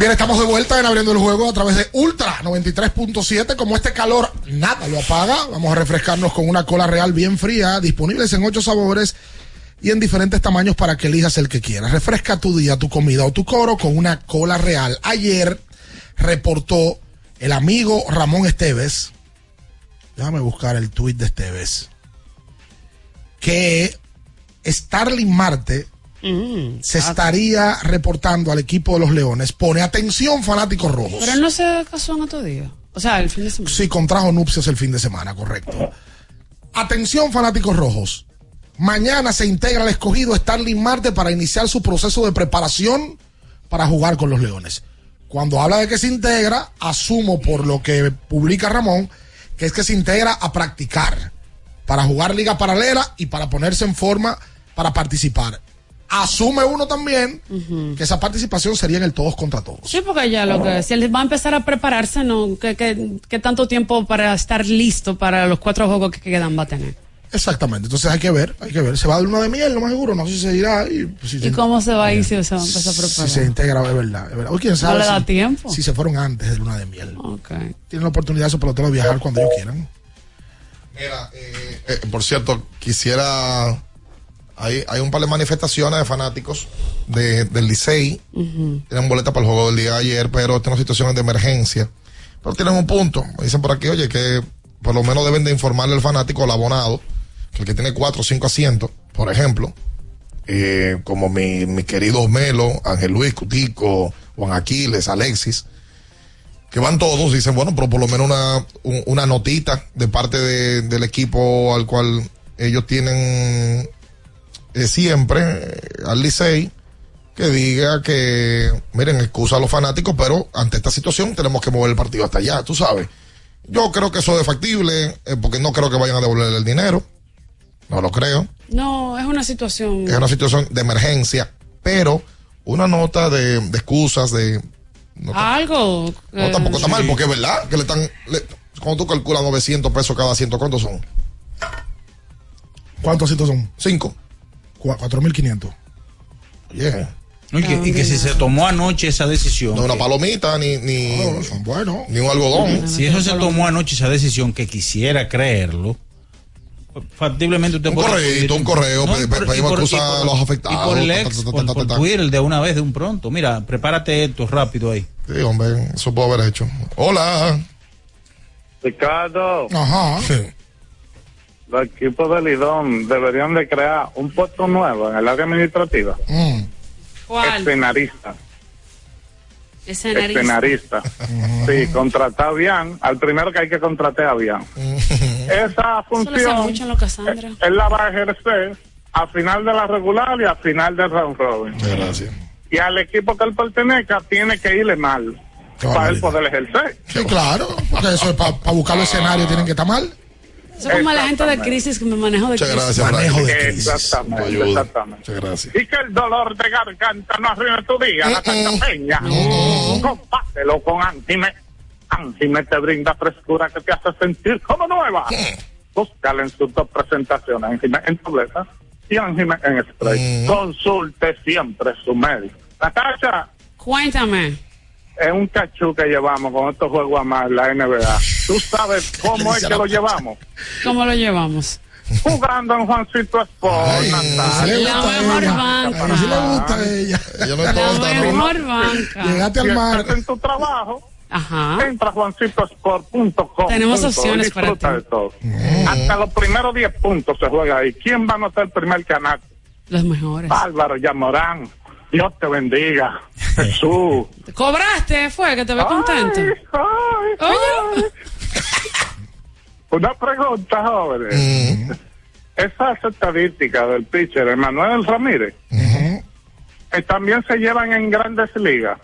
S19: Bien, estamos de vuelta en abriendo el juego a través de Ultra 93.7. Como este calor nada lo apaga, vamos a refrescarnos con una cola real bien fría, disponibles en ocho sabores y en diferentes tamaños para que elijas el que quieras. Refresca tu día, tu comida o tu coro con una cola real. Ayer reportó el amigo Ramón Esteves, déjame buscar el tuit de Esteves, que Starling Marte se estaría reportando al equipo de los Leones. Pone atención, fanáticos rojos.
S21: Pero él no se casó en otro día. O sea, el fin de semana.
S19: Sí, contrajo nupcias el fin de semana, correcto. Atención, fanáticos rojos. Mañana se integra al escogido Starling Marte para iniciar su proceso de preparación para jugar con los Leones. Cuando habla de que se integra, asumo por lo que publica Ramón, que es que se integra a practicar para jugar liga paralela y para ponerse en forma para participar. Asume uno también que esa participación sería en el todos contra todos.
S21: Sí, porque ya lo que si él va a empezar a prepararse, no, ¿qué, qué, qué tanto tiempo para estar listo para los cuatro juegos que quedan va a tener?
S19: Exactamente, entonces hay que ver, hay que ver. Se va a dar luna de miel, lo más seguro, no sé si se irá. Y, pues, si
S21: ¿Y
S19: se-
S21: cómo se va a ir si se va a empezar a
S19: si
S21: preparar?
S19: se integra, es verdad, es verdad. O quién sabe.
S21: No le da
S19: si-
S21: tiempo.
S19: Si se fueron antes de luna de miel.
S21: Okay.
S19: Tienen la oportunidad esos peloteros de viajar cuando ellos quieran.
S20: Eh, por cierto, quisiera. Hay, hay un par de manifestaciones de fanáticos de, del Licey. Tienen boleta para el juego del día de ayer, pero tienen situaciones de emergencia. Pero tienen un punto. Me dicen por aquí, oye, que por lo menos deben de informarle al fanático, al abonado, que el que tiene cuatro o cinco asientos, por ejemplo, eh, como mi, mi querido Melo, Ángel Luis, Cutico, Juan Aquiles, Alexis, que van todos, dicen, bueno, pero por lo menos una, un- una notita de parte de- del equipo al cual ellos tienen eh, siempre, eh, al Licey, que diga que, miren, excusa a los fanáticos, pero ante esta situación tenemos que mover el partido hasta allá, tú sabes. Yo creo que eso es factible, eh, porque no creo que vayan a devolver el dinero, no lo creo.
S21: No, es una situación.
S20: Es una situación de emergencia, pero una nota de, de excusas, de... No,
S21: Algo.
S20: no,
S21: eh,
S20: tampoco está mal, porque es verdad que le están... le- cuando tú calculas 900 pesos cada asiento, ¿cuántos son?
S19: ¿Cuántos asientos son?
S20: Cinco.
S19: Cu- 4.500.
S20: Oye.
S10: No, y, que, y que si se tomó anoche esa decisión.
S20: No una palomita, ni, ni,
S19: bueno.
S20: ni un algodón.
S10: Si eso se tomó anoche esa decisión, que quisiera creerlo, factiblemente usted
S20: Un
S10: puede
S20: correo,
S10: recibir
S20: un correo,
S10: No,
S20: pe- pe-
S10: por-
S20: pedimos
S10: por- y por-
S20: a los afectados,
S10: Y por el
S20: ta, ta,
S10: ex,
S20: ta, ta,
S10: por,
S20: ta,
S10: por
S20: ta.
S10: Twitter de una vez, de un pronto. Mira, prepárate esto rápido ahí.
S20: Sí, hombre, eso puedo haber hecho. Hola.
S31: Ricardo,
S19: Ajá.
S31: Los equipos de Lidón deberían de crear un puesto nuevo en el área administrativa.
S19: Mm.
S21: ¿Cuál?
S31: Escenarista.
S21: Escenarista.
S31: Escenarista. Sí, contratar bien. Al primero que hay que contratar a bien. Esa función
S21: mucho en lo Cassandra.
S31: él la va a ejercer a final de la regular y a final del round robin.
S20: Gracias.
S31: Y al equipo que él pertenezca tiene que irle mal para él poder ejercer.
S19: Sí, claro. Porque eso es para buscar los escenarios, tienen que estar mal.
S21: Eso es como la gente de crisis que me manejo de
S20: Muchas
S21: crisis.
S20: gracias,
S19: Manejo de crisis.
S31: Exactamente, exactamente.
S20: Muchas gracias.
S31: Y que el dolor de garganta no arruine tu día,
S19: Eh,
S31: la Santa Peña. Compártelo con Antime. Antime te brinda frescura que te hace sentir como nueva. Búscala en sus dos presentaciones, Antime en tableta y Antime en spray. Consulte siempre su médico. Natasha,
S21: Cuéntame.
S31: Es un cachú que llevamos con estos juegos a más la NBA. ¿Tú sabes cómo es que lo llevamos?
S21: ¿Cómo lo llevamos?
S31: Jugando en Juancito Sport, Natasha.
S19: Sí le
S21: La mejor
S19: ella.
S21: banca.
S19: A sí le gusta a ella.
S20: Yo no
S21: La
S20: estoy no.
S21: mejor banca.
S19: Llegaste al
S31: Si
S19: mar.
S31: estás en tu trabajo,
S21: Ajá.
S31: entra a juancitosport.com.
S21: Tenemos
S31: punto,
S21: opciones
S31: y disfruta
S21: para ti.
S31: de todo. Hasta los primeros 10 puntos se juega ahí. ¿Quién va a anotar el primer canal?
S21: Los mejores.
S31: Álvaro Yamorán. Dios te bendiga. Jesús.
S21: ¿Cobraste? ¿Fue que te ve contento?
S31: Ay, ay,
S21: Oye.
S31: Una pregunta, jóvenes. Esas estadísticas del pitcher Emanuel Ramírez eh, también se llevan en grandes ligas.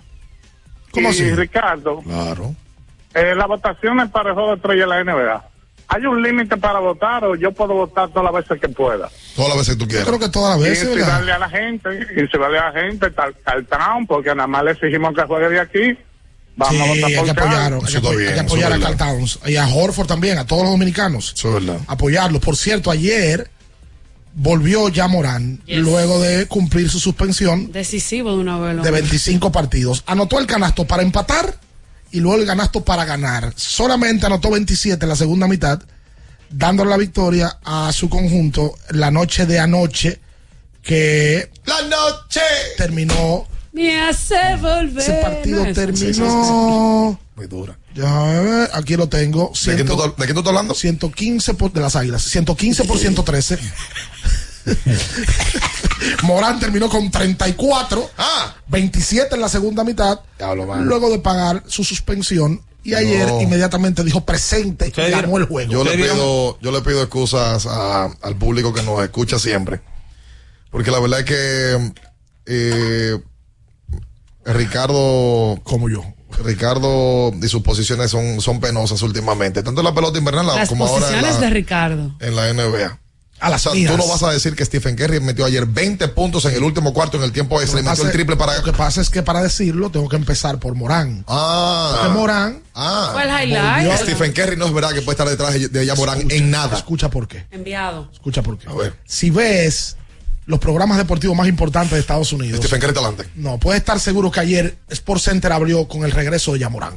S19: ¿Cómo
S31: y
S19: así?
S31: Ricardo,
S20: Claro.
S31: eh, las votaciones para el juego de estrella de la NBA. ¿Hay un límite para votar o yo puedo votar todas las veces que pueda?
S20: Todas las veces que tú
S19: Yo
S20: quieras.
S19: creo que todas las
S31: Y
S19: veces,
S31: incitarle
S19: ¿verdad?
S31: a la gente, incitarle a la gente, tal, tal town, porque nada más le exigimos que juegue de aquí. Vamos
S19: Sí,
S31: a votar
S19: hay que
S31: por
S19: apoyar, hay que apoyar,
S20: bien,
S19: hay que apoyar a
S20: verdad.
S19: Carl Towns y a Horford también, a todos los dominicanos.
S20: Eso es verdad.
S19: Apoyarlos. Por cierto, ayer volvió ya Morán
S21: Yes.
S19: luego de cumplir su suspensión
S21: Decisivo de una vez.
S19: de 25 partidos. Anotó el canasto para empatar y luego el canasto para ganar. Solamente anotó 27 en la segunda mitad, dándole la victoria a su conjunto la noche de anoche que
S20: La noche.
S19: terminó.
S21: Me hace volver.
S19: Ese partido
S21: No,
S19: terminó.
S20: Muy dura.
S19: Ya, aquí lo tengo.
S20: ¿De quién, tú,
S19: Ciento-
S20: ¿De quién tú estás hablando?
S19: 115 por, de las águilas, 115 por 113. Morán terminó con 34,
S20: Ah.
S19: 27 en la segunda mitad, luego de pagar su suspensión Y ayer
S20: No.
S19: inmediatamente dijo presente y ganó el juego.
S20: Yo le pido, yo le pido excusas a- al público que nos escucha siempre. Porque la verdad es que eh, Ricardo.
S19: Como yo.
S20: Ricardo y sus posiciones son, son penosas últimamente. Tanto en la pelota invernal
S21: Las
S20: como ahora en
S21: posiciones de Ricardo.
S20: en la NBA.
S19: A las
S20: o sea,
S19: mías.
S20: tú no vas a decir que Stephen Curry metió ayer 20 puntos en el último cuarto en el tiempo extra y metió el triple para.
S19: Lo que pasa es que para decirlo tengo que empezar por Morán.
S20: Ah.
S19: Porque Morán.
S20: Ah.
S21: Fue el highlight.
S20: Stephen Curry no es verdad que puede estar detrás de de Yamorán en nada.
S19: Escucha por qué.
S21: Enviado.
S19: Escucha por qué. Si ves los programas deportivos más importantes de Estados Unidos.
S20: Stephen Curry está adelante.
S19: No, puedes estar seguro que ayer Sport Center abrió con el regreso de Yamorán.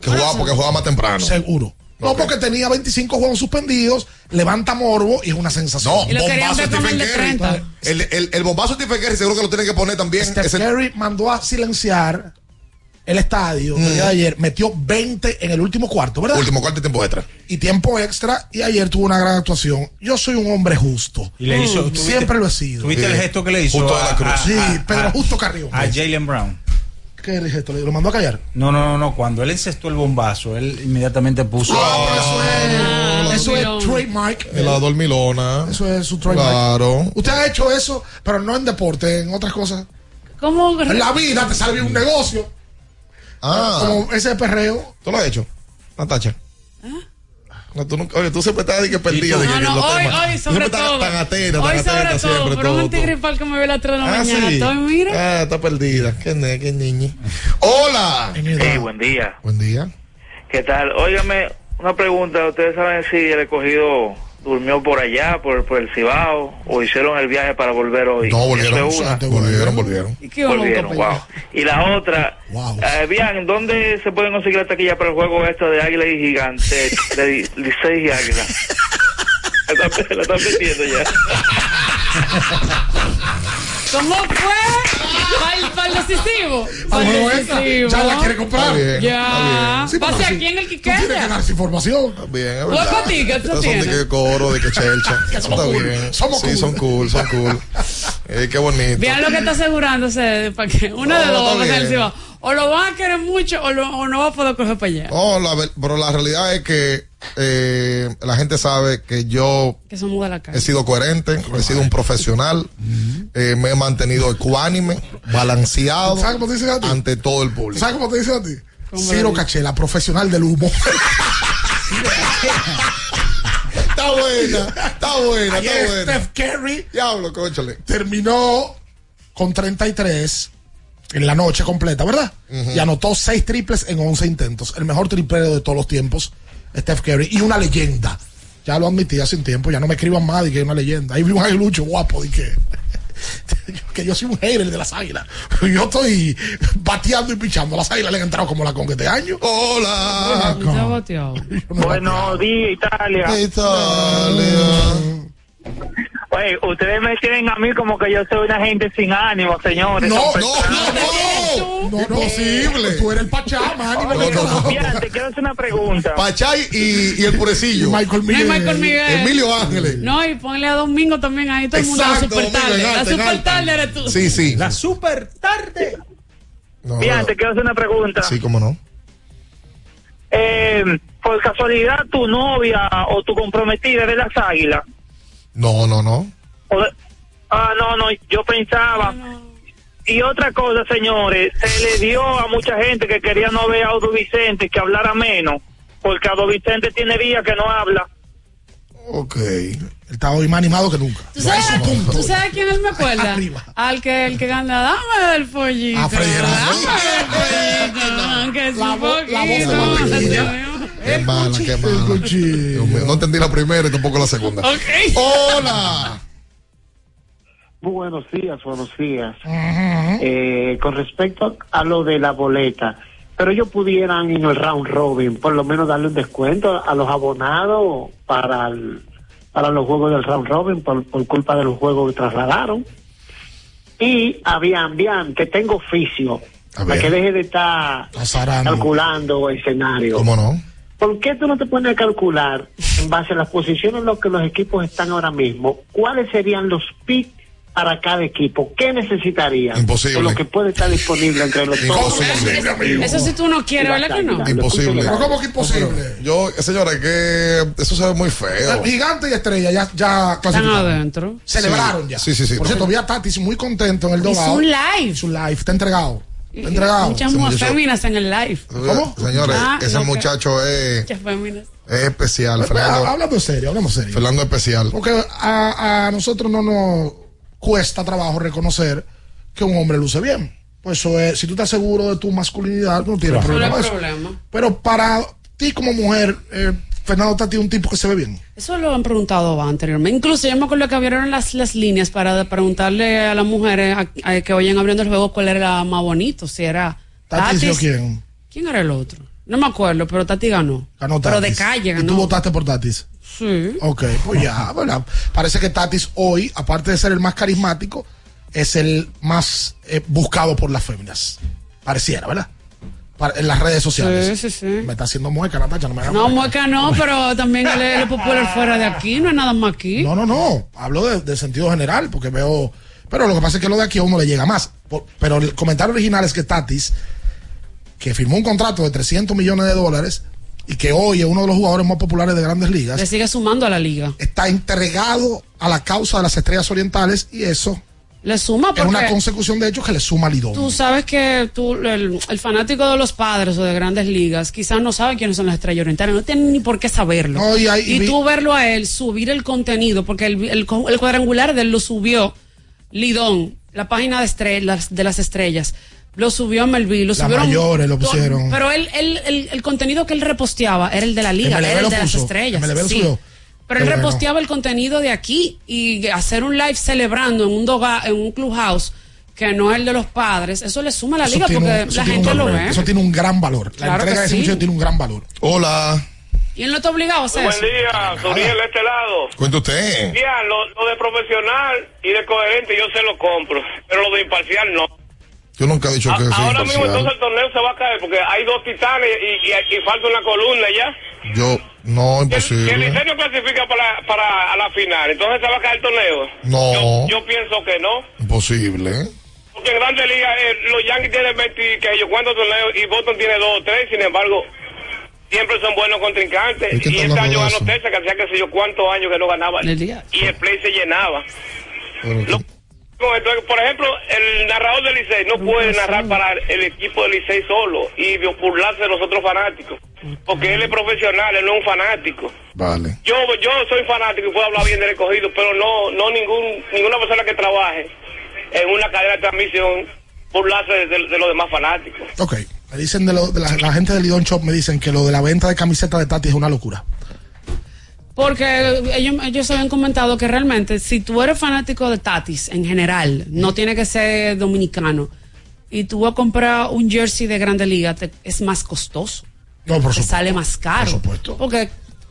S20: Que jugaba porque jugaba más temprano.
S19: Seguro. No, porque tenía 25 juegos suspendidos, levanta morbo y es una sensación.
S20: No, bombazo Stephen Curry. El, el, el bombazo de Stephen Curry seguro que lo tienen que poner también.
S19: Steph
S20: ese-
S19: Curry mandó a silenciar el estadio el día de ayer, metió 20 en el último cuarto, ¿verdad?
S20: Último cuarto y tiempo extra.
S19: Y tiempo extra, y ayer tuvo una gran actuación. Yo soy un hombre justo.
S10: Y le hizo-
S19: Mm,
S10: ¿tuviste-
S19: Siempre lo he sido.
S10: ¿Tuviste el gesto que le hizo?
S20: Justo de la
S10: a-
S20: Cruz.
S10: a-
S19: Sí,
S10: a-
S19: Pedro
S10: a-
S19: Justo Carrión.
S10: A Jalen Brown.
S19: ¿Qué es esto? ¿Lo mandó a callar?
S10: No, no, no, no. Cuando él encestó el bombazo, él inmediatamente puso.
S19: Ah, Eso es trademark.
S20: El la dormilona.
S19: Eso es su trademark.
S20: Claro.
S19: Usted ha hecho eso, pero no en deporte, en otras cosas.
S21: ¿Cómo?
S19: En la vida te sale un negocio.
S20: Ah.
S19: Como ese perreo.
S20: ¿Tú lo has hecho? Natacha. No, tú nunca, oye, tú siempre estás de que perdida. de que,
S21: No, no,
S20: los
S21: hoy,
S20: temas.
S21: hoy sobre todo.
S20: Tan atenta,
S21: hoy
S20: tan
S21: sobre
S20: atenta
S21: todo,
S20: siempre.
S21: pero
S20: todo,
S21: un antigripal que me ve a las 3 de la
S20: Ah,
S21: mañana.
S20: sí.
S21: Estoy, mira.
S20: Ah, está perdida. Qué, ne- qué niña. Hola.
S32: Hey, buen día.
S20: Buen día.
S32: ¿Qué tal? Óigame, una pregunta. ¿Ustedes saben si el escogido durmió por allá, por, por el Cibao, o hicieron el viaje para volver hoy?
S20: No, volvieron.
S32: es una.
S20: Volvieron, volvieron.
S21: ¿Y qué
S32: Volvieron, wow. Y la otra, eh, bien, ¿dónde se pueden conseguir la taquilla para el juego esto de Águila y Gigante, de Licey y Águila? La están- la están vendiendo ya.
S21: ¿Cómo fue? ¿Para el decisivo? Para el
S19: bueno, esta,
S21: decisivo.
S19: ya la quiere comprar.
S20: Está bien,
S21: Ya.
S20: está bien.
S19: Sí,
S21: Pase
S19: sí,
S21: aquí en el
S19: tienes que
S21: Quiqueya.
S19: dar esa información.
S20: Bien, es
S21: ¿Vos
S20: verdad.
S21: para ti, qué tú
S20: Estos son de
S21: tienes?
S20: que coro, de que chelcha.
S19: Que somos
S20: está
S19: cool.
S20: bien.
S19: Somos
S20: sí,
S19: cool.
S20: son cool, son cool. Eh, qué bonito.
S21: Vean lo que está asegurándose para que una de dos va a pasar. O lo van a querer mucho o, lo- o no va a poder coger para allá.
S20: No, la ver- pero la realidad es que eh, la gente sabe que yo
S21: Que la
S20: he sido coherente, he sido un profesional, eh, me he mantenido ecuánime, balanceado
S19: ¿Sabes cómo te dicen a ti?
S20: ante todo el público.
S19: ¿Sabes cómo te dicen a ti?
S21: ¿Cómo
S19: Ciro Cachela, profesional del humo.
S20: Está buena, está buena,
S19: Ayer
S20: está buena.
S19: Steph Curry
S20: Diablo, cónchale.
S19: terminó con 33 en la noche completa, ¿verdad? Y anotó 6 triples en 11 intentos. El mejor triplero de todos los tiempos, Steph Curry. Y una leyenda. Ya lo admití hace un tiempo. Ya no me escriban más de que es una leyenda. Ahí vi un aguilucho guapo. Y que, que yo soy un hater de las águilas. Yo estoy bateando y pichando. Las águilas le han entrado como la con este año.
S20: Hola.
S21: Ha bateado.
S31: Buenos días, Italia. Oye, ustedes me tienen a mí como que yo soy una gente sin ánimo, señores.
S19: No, no,
S31: personas-
S19: no, no, imposible. Tú eres el no, no, no.
S31: Mira, te quiero hacer una pregunta.
S20: Pachay y, y el purecillo.
S19: Michael
S21: No hay Michael Miguel.
S20: Emilio Ángeles.
S21: No, y ponle a Domingo también ahí, todo el mundo. La super tarde. La super tarde eres tú.
S20: Sí, sí.
S10: La super tarde.
S20: No,
S31: Mira,
S20: no.
S31: te quiero hacer una pregunta.
S20: Sí, cómo no.
S31: Eh, por casualidad, tu novia o tu comprometida es de las águilas.
S20: No, no, no.
S31: O de- Ah, no, no, yo pensaba. Y otra cosa, señores, se le dio a mucha gente que quería no ver a Audo Vicente que hablara menos, porque Audo Vicente tiene días que no habla.
S20: Ok.
S19: Él está hoy más animado que nunca.
S21: ¿Tú sabes, ¿Tú sabes a quién él me acuerda?
S19: Arriba.
S21: Al que el que gana, dame del pollito.
S19: A Freddy Gerardo.
S21: Dame del pollito. Que es
S19: La la voz de.
S20: Qué mala, qué mala. No entendí la primera y tampoco la segunda.
S21: Ok.
S20: Hola.
S33: Buenos días, buenos días. Eh, con respecto a lo de la boleta, pero ellos pudieran en el round robin por lo menos darle un descuento a los abonados para el- para los juegos del round robin por, por culpa de los juegos que trasladaron. Y a Bian, Bian, que tengo oficio,
S20: A
S33: para que deje de estar
S19: Azarando.
S33: calculando escenario.
S20: ¿Cómo no?
S33: ¿Por qué tú no te pones a calcular en base a las posiciones en las que los equipos están ahora mismo? ¿Cuáles serían los picks para cada equipo, ¿qué necesitarían?
S20: Imposible.
S33: De lo que puede estar disponible entre los dos.
S21: Eso si tú no quieres, ¿verdad que no?
S20: Imposible.
S19: Pero ¿cómo que imposible?
S20: Yo, señores, que eso se ve muy feo.
S19: Gigante y estrella ya, ya
S21: Están
S19: clasificaron.
S21: adentro.
S19: Celebraron ya.
S20: Sí, sí, sí.
S19: Por cierto, vi a Tatis muy contento en el dogado.
S21: un live.
S19: Su live, está entregado. Entregado.
S21: Muchas mujeres féminas en el live.
S20: ¿Cómo? Señores,
S21: Ah,
S20: ese
S21: no,
S20: muchacho es,
S21: Muchas féminas.
S20: es especial. Fernando,
S19: Hablando serio, hablamos serio.
S20: Fernando especial.
S19: Porque a, a nosotros no nos cuesta trabajo reconocer que un hombre luce bien. Pues eso es, si tú estás seguro de tu masculinidad, no tienes
S21: No
S19: problema. eso.
S21: problema.
S19: Pero para ti como mujer, eh, Fernando Tati es un tipo que se ve bien.
S21: Eso lo han preguntado anteriormente. Incluso yo me acuerdo que abrieron las, las líneas para preguntarle a las mujeres a- a que vayan abriendo el juego cuál era más bonito. Si era
S19: Tatis,
S21: Tatis.
S19: o quién?
S21: ¿Quién era el otro? No me acuerdo, pero Tati ganó.
S19: Ganó
S21: Pero de
S19: Tatis.
S21: calle
S19: ¿Y tú
S21: ganó.
S19: votaste por Tatis?
S21: Sí.
S19: Ok, pues ya, ¿verdad? Parece que Tatis hoy, aparte de ser el más carismático, es el más eh, buscado por las féminas. Pareciera, ¿verdad? Para- en las redes sociales.
S21: Sí, sí, sí.
S19: Me está haciendo mueca, Natacha, no me hagas
S21: No,
S19: mueca.
S21: mueca no, pero también él es popular fuera de aquí, no es nada más aquí.
S19: No, no, no. Hablo de, de sentido general, porque veo. Pero lo que pasa es que lo de aquí a uno le llega más. Por- pero el comentario original es que Tatis, que firmó un contrato de 300 millones de dólares y que hoy es uno de los jugadores más populares de grandes ligas,
S21: Le sigue sumando a la liga.
S19: está entregado a la causa de las estrellas orientales y eso
S21: Le suma
S19: es
S21: porque
S19: una consecución de hechos que le suma al Lidón.
S21: tú sabes que tú, el, el fanático de los padres o de grandes ligas quizás no sabe quiénes son las estrellas orientales, no tiene ni por qué saberlo.
S19: No, y hay- y vi-
S21: tú verlo a él, subir el contenido, porque el, el, el cuadrangular de él lo subió Lidón, la página de, estrellas, de las estrellas. Lo subió a Melville, lo
S19: Las
S21: subieron.
S19: mayores lo pusieron.
S21: Pero él, él- el, el contenido que él reposteaba era el de la liga,
S19: MLB
S21: era el de las
S19: puso,
S21: estrellas.
S19: MLB lo
S21: sí.
S19: subió.
S21: Pero él
S19: bueno.
S21: reposteaba el contenido de aquí y hacer un live celebrando en un doga, en un clubhouse que no es el de los padres, eso le suma a la
S19: Eso
S21: liga porque
S19: un-
S21: la
S19: tiene
S21: gente
S19: un
S21: lo ve.
S19: Eso tiene un gran valor. La
S21: Claro
S19: entrega
S21: que
S19: de ese
S21: sí.
S19: muchacho tiene un gran valor.
S20: Hola.
S21: Y él no está obligado a hacer
S34: Buen
S21: eso.
S34: día, Suriel, de este lado.
S20: Cuenta usted.
S34: Mira, lo, lo de profesional y de coherente yo se lo compro, pero lo de imparcial no.
S20: Yo nunca he dicho que
S34: A-
S20: soy
S34: ahora mismo entonces el torneo se va a caer porque hay dos titanes y, y, y falta una columna ya.
S20: Yo, no,
S34: Que el
S20: imposible.
S34: Liceo clasifica para, para a la final, entonces se va a caer el torneo.
S20: No.
S34: Yo, yo pienso que no.
S20: Imposible.
S34: Porque en Grandes Ligas eh, los Yankees tienen 20 que yo cuántos torneos y Boston tiene 2 o 3, sin embargo, siempre son buenos contrincantes.
S20: ¿Y
S34: Y este año ganó? Texas, que hacía que sé yo cuántos años que no ganaba.
S21: El día.
S34: Y el play se llenaba. Lo- por ejemplo, el narrador del Licey no puede narrar para el equipo del Licey solo y burlarse de los otros fanáticos. Porque él es profesional, él no es un fanático.
S20: Vale.
S34: Yo yo soy fanático y puedo hablar bien del escogido, pero no no ningún ninguna persona que trabaje en una cadena de transmisión burlarse de, de- de los demás fanáticos.
S19: Ok. Me dicen de, lo, de la, la gente del Lidón Shop, me dicen que lo de la venta de camiseta de Tati es una locura.
S21: Porque ellos, ellos habían comentado que realmente si tú eres fanático de Tatis en general, no tiene que ser dominicano, y tú vas a comprar un jersey de Grande Liga, te- es más costoso.
S19: No, por
S21: te
S19: supuesto.
S21: sale más caro.
S19: Por supuesto.
S21: Porque,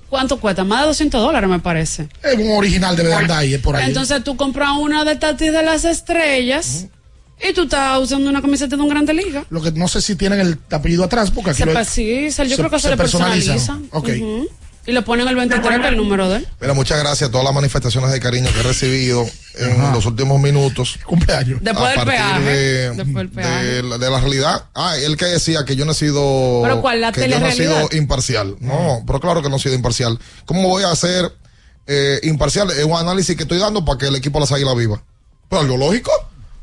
S21: ¿cuánto cuesta? Más de 200 dólares, me parece.
S19: Es un original de andar ahí, es por ahí.
S21: Entonces tú compras una de Tatis de las estrellas y tú estás usando una camiseta de un Grande Liga.
S19: Lo que no sé si tienen el apellido atrás, porque aquí
S21: Se,
S19: lo-
S21: sí, se- yo
S19: se-
S21: creo que se,
S19: se
S21: le
S19: personalizan.
S21: personaliza.
S19: Ok.
S21: Ujú. Y le ponen el 23, que es el número de él.
S20: Mira, muchas gracias a todas las manifestaciones de cariño que he recibido en los últimos minutos.
S19: Cumpleaños.
S21: Después
S20: a
S21: del
S20: partir
S21: peaje.
S20: de,
S21: Después del peaje.
S20: de la, de la realidad. Ah, él que decía que yo no he sido.
S21: ¿Pero cuál? ¿La
S20: que yo no he sido imparcial. No, pero claro que no he sido imparcial. ¿Cómo voy a ser eh, imparcial? Es un análisis que estoy dando para que el equipo de las águilas viva. Pero algo lógico.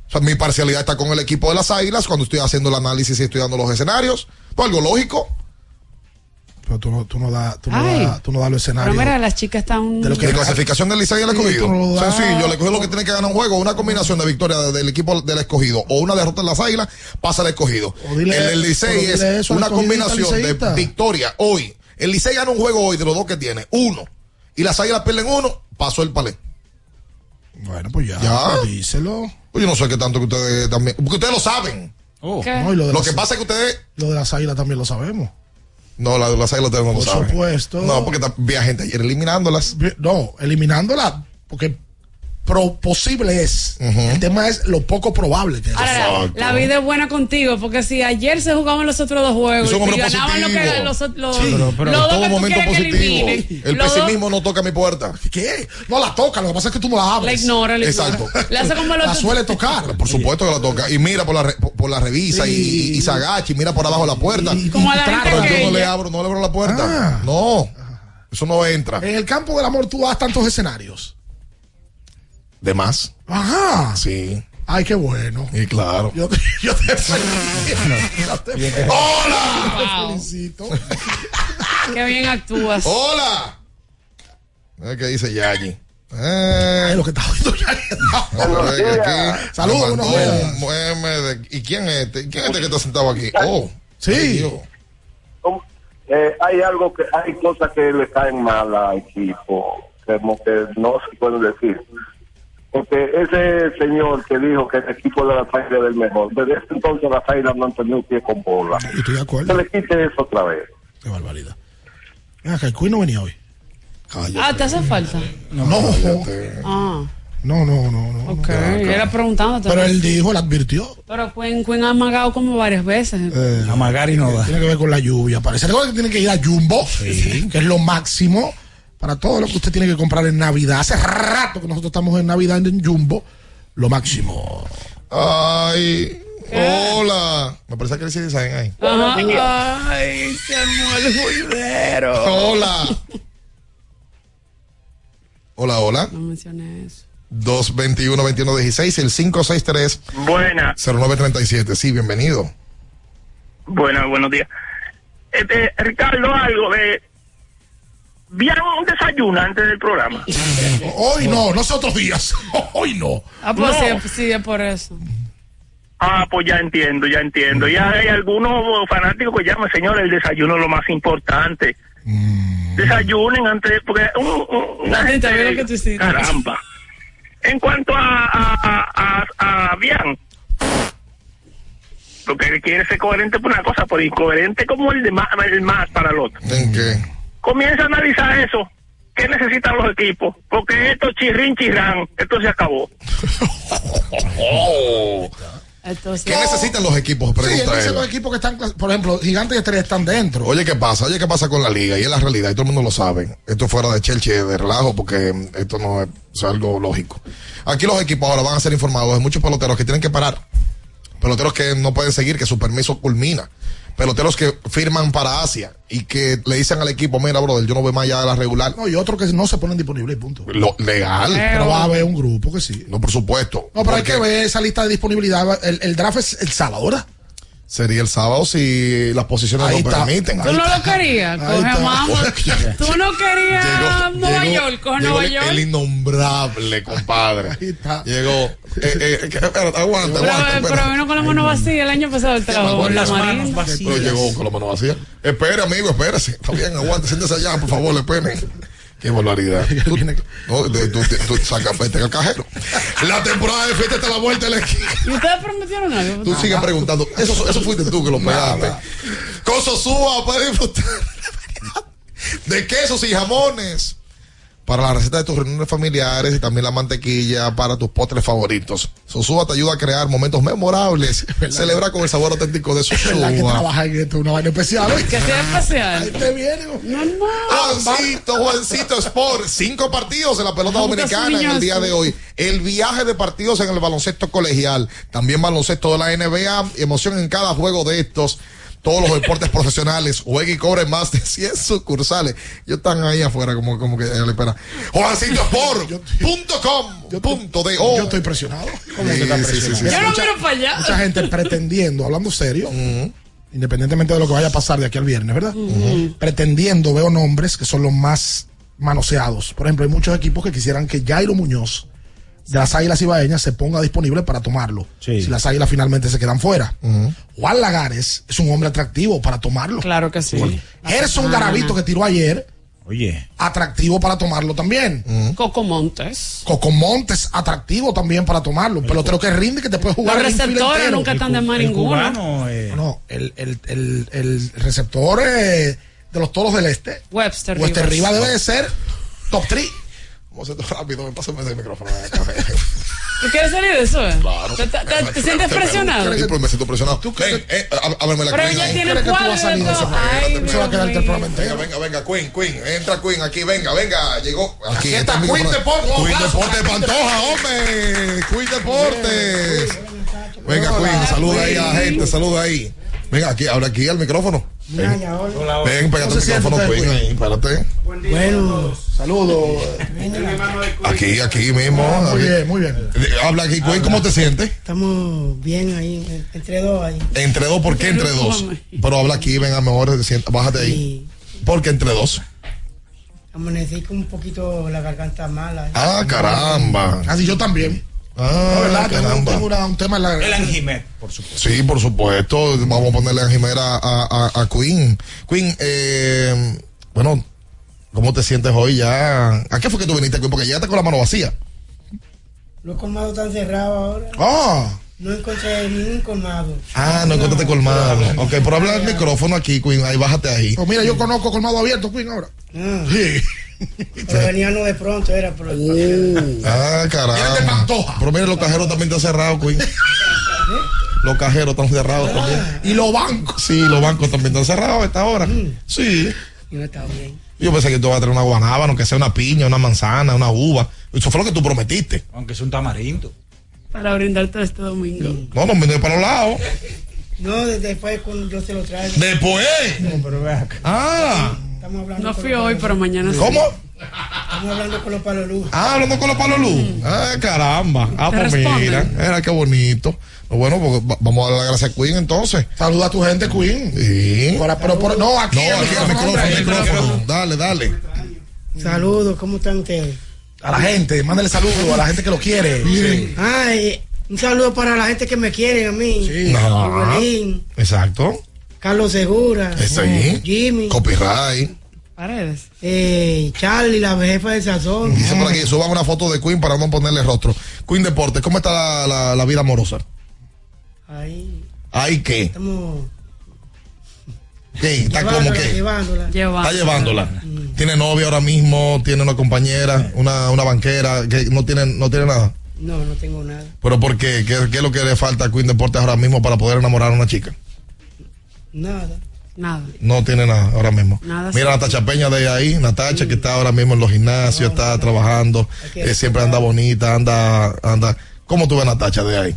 S20: O sea, mi parcialidad está con el equipo de las águilas cuando estoy haciendo el análisis y estoy dando los escenarios. Pues algo lógico.
S19: Pero tú no, tú no das tú no da, tú no das los
S21: Pero
S19: escenarios.
S21: mira, las chicas están...
S20: De clasificación del Licey y el
S19: Sí,
S20: escogido.
S19: das.
S20: Sencillo, el escogido lo que tiene que ganar un juego, una combinación de victoria del equipo del escogido o una derrota en las águilas, pasa al escogido.
S19: Dile-
S20: el del Licey
S19: pero
S20: es una combinación de victoria hoy. El Licey gana un juego hoy de los dos que tiene, uno. Y las águilas pierden uno, pasó el palé.
S19: Bueno, pues ya.
S20: Ya.
S19: pues díselo.
S20: Pues yo no sé qué tanto que ustedes también. Porque ustedes lo saben.
S21: ¿Qué?
S19: No, y lo, de
S20: Lo
S19: las-
S20: que pasa es que ustedes.
S19: lo de las águilas también lo sabemos.
S20: No, la las águilas ustedes no lo
S19: Por
S20: saben.
S19: supuesto.
S20: No, porque ta- vi a gente ayer eliminándolas.
S19: No, eliminándola, porque pro posible es. El tema es lo poco probable que es.
S21: Ahora, la vida es buena contigo, porque si ayer se jugaban los otros dos juegos y ganaban lo que los, los,
S20: Sí, pero, pero
S21: los
S20: todo
S21: que
S20: momento
S21: que
S20: positivo. El
S21: los dos-
S20: pesimismo no toca mi puerta.
S19: ¿Qué? No la toca, lo que pasa es que tú no la abres.
S21: La ignora, la ignora.
S20: Exacto.
S21: Hace como
S19: La
S21: los
S19: suele tocar.
S20: Por supuesto que la toca. Y mira por la, re- por, por la revisa y, y- y se agacha y mira por abajo la puerta.
S21: Como a la gente
S20: Pero yo no le abro, no le abro la puerta.
S19: Ah.
S20: No. Eso no entra.
S19: En el campo del amor tú das tantos escenarios.
S20: De más.
S19: Ajá.
S20: Sí.
S19: Ay, qué bueno.
S20: Y claro.
S19: Yo te, yo te felicito. Yo te- ¡Hola!
S21: Wow.
S19: Te felicito.
S21: Qué bien actúas.
S20: ¡Hola! ¿Qué dice Yayi? Eh,
S19: lo que está oyendo
S20: aquí
S19: Saludos,
S20: me mandó
S19: buenos días.
S20: un meme de- ¿Y quién es este? ¿Quién es este que está sentado aquí? Oh,
S19: Sí.
S20: ay.
S35: Eh, hay algo que hay cosas que le caen mal al equipo como que no se puede decir porque ese señor que dijo que el equipo de la Águilas es el mejor desde ese entonces las Águilas no han tenido un pie con bola
S19: estoy de acuerdo.
S35: se le quite eso otra vez
S19: Qué barbaridad. Venga, que el Queen no venía hoy.
S21: Ah, ¿te hace falta?
S19: No,
S21: Ah,
S19: no, no, no. no
S21: ok. Era preguntándote.
S19: Pero él dijo, él advirtió.
S21: Pero Quinn, Quinn ha amagado como varias veces.
S19: Eh,
S10: Amagar y no da.
S19: Tiene que ver con la lluvia. Parece que tiene que ir a Jumbo, que es lo máximo para todo lo que usted tiene que comprar en Navidad. Hace rato que nosotros estamos en Navidad en Jumbo. Lo máximo.
S20: Ay, hola. Me parece que le dice ahí.
S21: Ajá. Ay, el juidero.
S20: Hola. Hola, hola.
S21: No mencioné eso.
S20: 221-2116, el 563
S34: Buena,
S20: 0937. Sí, bienvenido.
S34: buena, buenos días. Este, Ricardo, algo de. ¿Vieron un desayuno antes del programa?
S19: Hoy no, no sé otros días. Hoy no.
S21: Ah, pues
S34: No.
S21: sí, sí, es por eso.
S34: Ah, pues ya entiendo, ya entiendo. Ya hay algunos fanáticos que llaman, señor, el desayuno es lo más importante. Desayunen antes, porque un, un- una gente...
S21: Que tú hiciste.
S34: Caramba. En cuanto a, a, a, a, a Bian, lo que quiere es ser coherente por una cosa, pero incoherente como el, de más, el más para el otro.
S20: ¿En qué?
S34: Comienza a analizar eso. ¿Qué necesitan los equipos? Porque esto chirrín chirrán, esto se acabó.
S21: Entonces,
S20: ¿Qué necesitan los equipos?
S19: Sí, él
S20: Pregunta
S19: dice
S20: él.
S19: los equipos que están, por ejemplo, Gigantes y Estrella están dentro.
S20: Oye, ¿qué pasa? Oye, ¿qué pasa con la liga? Y es la realidad, y todo el mundo lo sabe. Esto es fuera de chelche, de relajo, porque esto no es, o sea, algo lógico. Aquí los equipos ahora van a ser informados de muchos peloteros que tienen que parar. Peloteros que no pueden seguir, que su permiso culmina. Peloteros que firman para Asia y que le dicen al equipo, mira, brother, yo no voy más allá de la regular.
S19: No, y otros que no se ponen disponibles punto.
S20: Lo legal.
S19: Pero va a haber un grupo que sí.
S20: No, por supuesto.
S19: No, pero hay que ver esa lista de disponibilidad. El, el draft es el sábado, ¿verdad?
S20: Sería el sábado si las posiciones
S19: Ahí
S20: lo
S19: está.
S20: permiten.
S21: Tú no lo querías,
S20: Ahí
S21: coge
S20: está.
S21: mamá. Tú no querías
S20: Llegó-
S21: Nueva
S20: llegó-
S21: York, coge Nueva
S20: el,
S21: York.
S20: el innombrable, compadre. Llegó. Eh, eh, que- espérate, aguanta,
S21: Pero,
S20: aguanta.
S21: pero vino con la mano vacía el año pasado el trabajo.
S20: Con
S21: la
S20: manos vacías. Pero llegó con la mano vacía. Espere, amigo, espérese. Está bien, aguante, siéntese allá, por favor, le pene. Qué barbaridad. Tú, no, de- tú, tú, tú saca vete al cajero. La temporada de fiesta está a la vuelta de la esquina.
S21: ¿Y ustedes prometieron algo?
S20: Tú sigues preguntando. Eso, eso fuiste tú que lo pegaste. Con Sosúa puedes disfrutar de quesos y jamones. Para la receta de tus reuniones familiares y también la mantequilla para tus postres favoritos. Sosúa te ayuda a crear momentos memorables. Celebra con el sabor auténtico de
S19: Es verdad que
S20: Sosúa.
S19: trabaja en esto, una vaina especial. ¿eh?
S21: Que sea especial.
S19: Ahí te viene.
S21: No, no.
S20: Juancito, Juancito Sport. Cinco partidos en la pelota dominicana en el día de hoy. El viaje de partidos en el baloncesto colegial. También baloncesto de la NBA. Emoción en cada juego de estos. Todos los deportes profesionales. Juega y cobre más de 100 sucursales. Ellos están ahí afuera como, como que le espera. Juancitosport.com. Punto de
S19: Yo estoy presionado. ¿Cómo que está
S20: Sí, sí, sí,
S19: presionado?
S20: sí,
S19: Mira,
S21: Yo no
S19: mucha-
S21: miro para allá.
S19: Mucha gente pretendiendo, hablando serio, independientemente de lo que vaya a pasar de aquí al viernes, ¿verdad? Pretendiendo, veo nombres que son los más manoseados. Por ejemplo, hay muchos equipos que quisieran que Jairo Muñoz de las Águilas Ibaeñas se ponga disponible para tomarlo.
S10: Sí.
S19: Si las Águilas finalmente se quedan fuera. Juan Lagares es un hombre atractivo para tomarlo.
S21: Claro que sí.
S19: Gerson Garavito que tiró ayer,
S10: Oye.
S19: atractivo para tomarlo también.
S21: Coco Montes.
S19: Coco Montes, atractivo también para tomarlo. Un pelotero que rinde, que te puede jugar.
S21: Los receptores nunca están de más ninguno.
S10: Eh,
S19: No, el, el, el, el receptor eh, de los toros del este,
S21: Webster.
S19: Wester
S21: Rivas.
S19: Riva debe de ser top 3.
S20: Vamos a hacer rápido. Me pásame ese micrófono.
S21: ¿Tú quieres salir de eso? eh?
S20: Claro.
S21: ¿Te, te- te- te sientes presionado?
S20: Sí, pero me siento presionado. Ven, eh, a, a verme la
S21: Pero
S20: Queen
S21: ella
S20: ahí.
S21: tiene cuadro y todo. Ay,
S20: Se va a
S21: Dios
S20: quedarte el programa entero. Venga, venga, Queen, Queen. Entra Queen aquí, venga, venga. Llegó. Aquí,
S19: está
S20: el
S19: Queen. Deportes.
S20: Queen. Deportes Pantoja, hombre. Queen Deportes. Venga, Queen, saluda ahí a la gente, saluda ahí. Venga, aquí, habla aquí al micrófono. Ven, ven pégate el micrófono, Queen, ahí, espérate.
S19: Bueno, saludos.
S20: Aquí, aquí mismo.
S19: Muy
S20: aquí.
S19: bien, muy bien.
S20: Eh, Habla aquí, Queen, ¿cómo te sientes?
S36: Estamos bien ahí, entre dos ahí.
S20: Entre dos, ¿por qué entre dos? Pero habla aquí, venga, mejor, sienta- bájate ahí. ¿Por qué entre dos?
S36: Amanecí con un poquito la garganta mala.
S20: Ah, caramba.
S19: Así yo también.
S20: Ah,
S19: verdad, tengo, una- un tema la
S10: El Anjimet, por supuesto.
S20: Sí, por supuesto. Vamos a ponerle a Jimera a, a, a Queen. Queen, eh, bueno, ¿cómo te sientes hoy ya? ¿A qué fue que tú viniste, Queen? Porque llegaste con la mano vacía.
S36: Los colmados están cerrados ahora.
S20: Ah.
S36: No encontré ningún colmado.
S20: Ah, no encontraste colmado. Ok, por hablar al micrófono aquí, Queen, ahí bájate ahí.
S19: Pues mira, yo conozco colmado abierto, Queen, ahora.
S36: Ah,
S19: Sí.
S36: pero venían de pronto, era por
S20: Ah, caramba. Pero mira, los cajeros también están cerrados, Queen. Los cajeros están cerrados también.
S19: Y los bancos.
S20: Sí, los bancos también están cerrados a esta hora. Sí.
S36: Y no está bien.
S20: Yo pensé que tú vas a traer una guanábana, que sea una piña, una manzana, una uva. Eso fue lo que tú prometiste.
S10: Aunque es un tamarindo.
S21: Para brindarte este domingo.
S20: No, no, me para los lados.
S36: No, después cuando yo se lo traigo.
S20: Después.
S36: No, pero ve acá.
S20: Ah.
S36: Estamos hablando
S21: No fui hoy, pero mañana sí.
S20: ¿Cómo?
S36: Estamos hablando con los palos luz.
S20: Ah, hablando con los palos luz. Ah, caramba. Ah,
S36: Te
S20: pues mira. Era qué bonito. Bueno, pues va- vamos a darle las gracias a Queen entonces.
S19: Saluda a tu gente, Queen.
S20: Sí.
S19: Por- pero por- no, aquí
S20: No, aquí al
S19: micrófono,
S20: micrófono,
S19: hombre.
S20: al micrófono. Dale, dale.
S36: Saludos, ¿cómo están ustedes?
S19: A la gente, mándale saludos a la gente que lo quiere. Sí.
S36: Ay, un saludo para la gente que me quiere a mí.
S20: Sí. Ajá.
S36: Rubelín,
S20: Exacto.
S36: Carlos Segura,
S20: ahí.
S36: Jimmy,
S20: Copyright.
S21: Paredes.
S36: eh, Charlie, la jefa de Sazón.
S20: Dice por aquí, suban una foto de Queen para no ponerle rostro. Queen Deportes, ¿cómo está la, la- la vida amorosa?
S36: Ahí
S20: ¿Ay qué?
S36: estamos
S20: ¿Qué? ¿Está como
S36: llevándola,
S20: qué?
S36: llevándola.
S20: Está llevándola. Tiene novia ahora mismo, tiene una compañera, una, una banquera, que no tiene, no tiene nada.
S36: No, no tengo nada.
S20: ¿Pero por qué? ¿Qué, qué es lo que le falta a Queen Deportes ahora mismo para poder enamorar a una chica?
S36: Nada.
S21: Nada.
S20: No tiene nada ahora mismo.
S36: Nada,
S20: Mira
S36: sí.
S20: Natacha Peña de ahí, Natacha que está ahora mismo en los gimnasios, está trabajando, eh, siempre anda bonita, anda, anda. ¿Cómo tú ves a Natacha de ahí?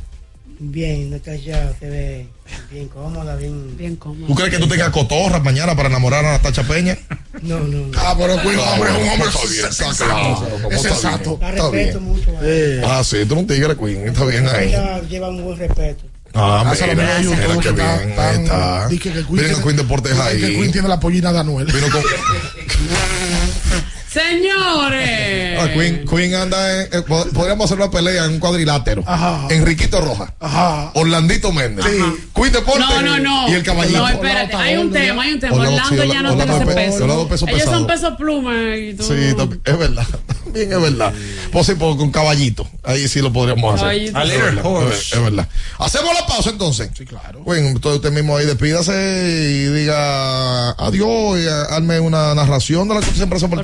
S36: Bien, Natalia se ve bien cómoda, bien.
S21: Bien cómoda.
S20: ¿Tú crees que tú tengas cotorras mañana para enamorar a Natacha Peña?
S36: No, no, no.
S19: Ah, pero Queen, hombre, es un hombre sensato.
S20: claro, ¿cómo
S19: Es sensato.
S36: La respeto
S20: bien.
S36: mucho.
S20: Eh. Ah, sí, tú eres un tigre, Queen, está bien ahí.
S36: Ella lleva un buen respeto.
S20: Ah,
S19: Gracias a los
S20: mira,
S19: medios,
S20: mira
S19: que
S20: bien, ahí está.
S19: di que- que Queen
S20: Miren
S19: tiene-
S20: Queen Deportes
S19: di
S20: ahí.
S19: que Queen tiene la pollina de Anuel.
S20: Vino con-
S21: Señores.
S20: Ah, Queen, Queen anda en, eh, pod- podríamos hacer una pelea en un cuadrilátero.
S19: Ajá.
S20: Enriquito Roja.
S19: Ajá.
S20: Orlandito Méndez. Queen Deportes.
S21: No, no, no.
S20: Y el caballito.
S21: No, espérate. Hay un tema, hay un tema.
S20: Orlando,
S21: Orlando
S20: sí,
S21: ya no
S20: Orlando
S21: tiene ese
S20: pe-
S21: peso.
S20: Orlando peso
S21: Ellos son peso pluma y tú.
S20: Sí, también, es verdad. También es verdad. Pues sí, pues, con caballito. Ahí sí lo podríamos hacer.
S21: Caballito.
S20: Es
S21: A
S20: verdad,
S21: horse.
S20: Es verdad. Hacemos la pausa entonces. Sí, claro. Bueno, entonces usted mismo ahí despídase y diga adiós y arme una narración de la que siempre hacemos.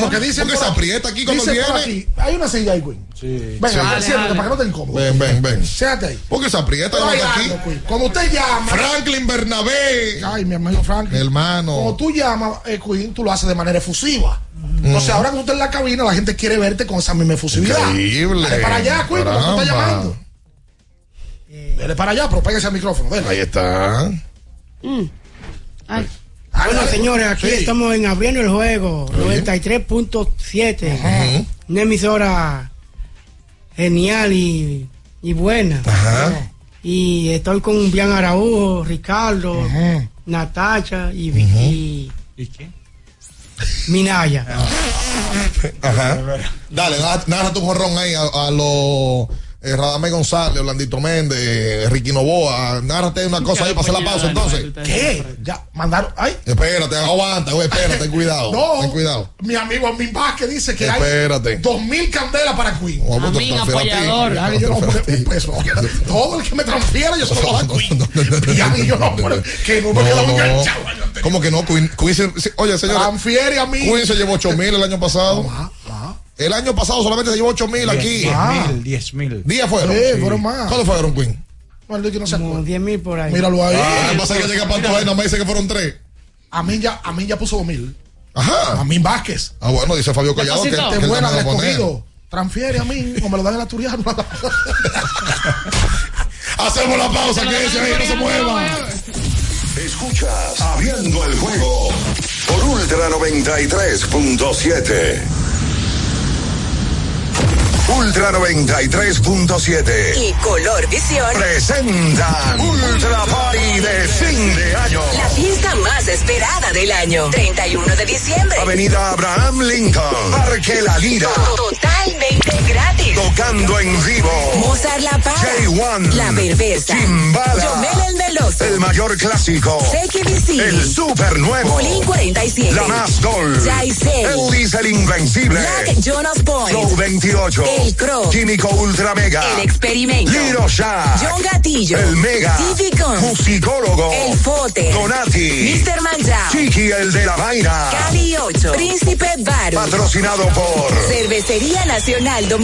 S19: Porque dice
S20: Porque se aprieta aquí cuando
S19: por
S20: viene.
S19: aquí, hay una silla ahí, Queen.
S20: Sí.
S19: Venga,
S20: Sí.
S19: siéntate siéntate para que no te incómodo.
S20: Ven, ven, ven.
S19: Siéntate ahí.
S20: Porque se aprieta
S19: hay
S20: aquí.
S19: Cuando usted llama.
S20: Franklin Bernabé.
S19: Ay, mi amigo Franklin.
S20: Hermano.
S19: Cuando tú llamas, eh, Queen, tú lo haces de manera efusiva. Entonces, ahora que tú estás en la cabina, la gente quiere verte con esa misma efusividad.
S20: Increíble.
S19: Dale para allá, Queen, como tú estás llamando. Dale para allá, pero pégase al micrófono. Dale.
S20: Ahí está.
S21: Ay.
S36: Bueno, señores, aquí
S19: Sí.
S36: estamos en Abriendo el Juego, 93.7.
S20: Ujú.
S36: Una emisora genial y, y buena.
S20: Ajá.
S36: Y estoy con Bian Araújo, Ricardo, Natacha y, y
S10: ¿Y qué?
S36: Minaya.
S20: Ajá. Dale, narra- narra tu jorrón ahí a, a los eh, Radamé González, Orlandito Méndez, Ricky Novoa. Nárrate una cosa ahí para hacer la pausa entonces.
S19: ¿Qué? Ya, mandaron. Ay.
S20: Espérate, aguanta, güey, espérate, ten cuidado.
S19: No.
S20: Ten cuidado.
S19: Mi amigo Amin Vázquez dice que
S20: Espérate.
S19: hay dos mil candelas para Queen.
S21: Amin, apoyador.
S19: Ya, yo no un peso. Todo el que me transfiera, yo se lo voy a Queen. Y yo no, que no me enganchado.
S20: ¿Cómo que no? Queen, Queen se- se- oye, señora.
S19: Transfiere a mí.
S20: Queen se llevó 8 mil el año pasado.
S19: Ajá, ajá.
S20: El año pasado solamente se llevó 8 mil aquí.
S10: 10
S20: Ah.
S10: mil, 10 mil.
S20: 10 fueron.
S19: Sí, fueron más.
S20: ¿Cuándo fueron, Queen?
S19: Maldito que no se
S36: Como
S19: acuerda.
S36: 10 mil por ahí.
S19: Míralo ahí.
S20: Ah, lo que pasa es que llega Pantoja me dice que fueron 3.
S19: A mí ya, a mí ya puso 2000.
S20: Ajá.
S19: A mí Vázquez.
S20: Ah, bueno, dice Fabio Collado que, que él
S19: buena el escogido. Transfiere a mí o me lo dan en la Turiano.
S20: Hacemos la pausa, que ese ahí no se mueva.
S3: Escuchas Abriendo el juego por Ultra 93.7. Ultra 93.7.
S37: Y Color Visión.
S3: Presentan Ultra Party de fin de año.
S37: La fiesta más esperada del año. 31 de diciembre.
S3: Avenida Abraham Lincoln. Parque La Lira.
S37: Totalmente gratis.
S3: Tocando en vivo.
S37: Mozart La Para.
S3: J1.
S37: La Perversa.
S3: Chimbala.
S37: Yomel el Meloso.
S3: El mayor clásico.
S37: CKBC.
S3: El super nuevo.
S37: Bolín 47.
S3: La más gol.
S37: Jaisel.
S3: Elvis el Invencible.
S37: Black Jonas Point.
S3: Flow 28.
S37: El Crow.
S3: Químico Ultra Mega.
S37: El Experimento.
S3: Liro Shah.
S37: John Gatillo.
S3: El Mega.
S37: Guns.
S3: Musicólogo.
S37: El Fote.
S3: Donati.
S37: Mr. Manjao.
S3: Chiqui el de la vaina.
S37: Cali 8. Príncipe Baru.
S3: Patrocinado por
S37: Cervecería Nacional Dominicana.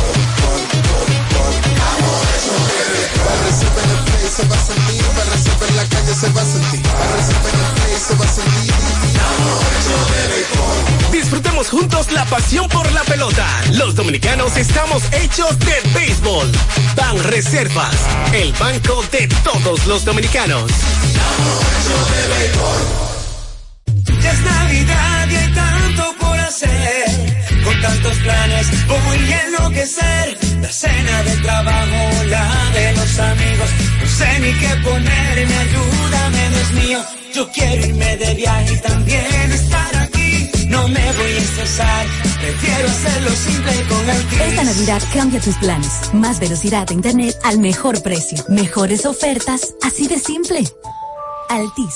S30: Recibe en el play, se va a sentir. Recibe en la calle, se va a sentir. Recibe en el play, se va a sentir.
S22: Disfrutemos juntos la pasión por la pelota. Los dominicanos estamos hechos de béisbol. Ban Reservas, el banco de todos los dominicanos.
S38: Ya es Navidad y hay tanto por hacer. Con tantos planes voy a enloquecer. La cena del trabajo, la de los amigos. No sé ni qué ponerme, ayúdame, Dios mío. Yo quiero irme de viaje y también estar aquí. No me voy a estresar, prefiero hacerlo simple con el
S39: Esta Navidad cambia tus planes. Más velocidad de internet al mejor precio. Mejores ofertas, así de simple. Altis.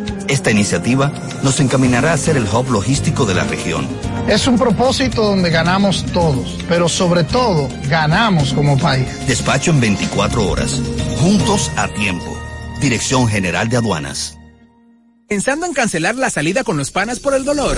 S40: Esta iniciativa nos encaminará a ser el hub logístico de la región.
S41: Es un propósito donde ganamos todos, pero sobre todo ganamos como país.
S40: Despacho en 24 horas. Juntos a tiempo. Dirección General de Aduanas.
S17: Pensando en cancelar la salida con los panas por el dolor.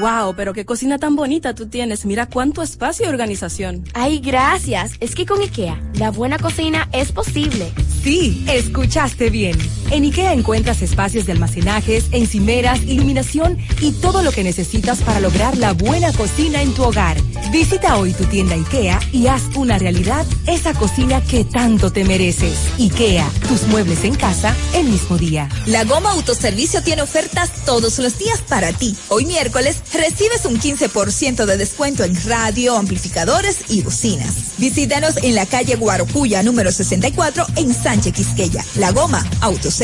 S42: Wow, pero qué cocina tan bonita tú tienes. Mira cuánto espacio y organización.
S43: Ay, gracias. Es que con IKEA, la buena cocina es posible.
S44: Sí, escuchaste bien. En IKEA encuentras espacios de almacenajes, encimeras, iluminación y todo lo que necesitas para lograr la buena cocina en tu hogar. Visita hoy tu tienda IKEA y haz una realidad esa cocina que tanto te mereces. IKEA, tus muebles en casa el mismo día.
S45: La Goma Autoservicio tiene ofertas todos los días para ti. Hoy miércoles recibes un 15% de descuento en radio, amplificadores y bocinas. Visítanos en la calle Guarocuya número 64 en Sánchez Quisqueya. La Goma Autoservicio.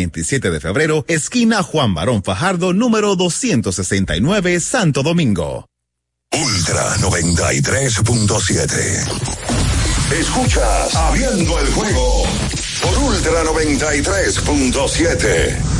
S46: 27 de Febrero, esquina Juan Barón Fajardo, número 269, Santo Domingo.
S3: Ultra 93.7. Escuchas Abriendo el juego por Ultra 93.7.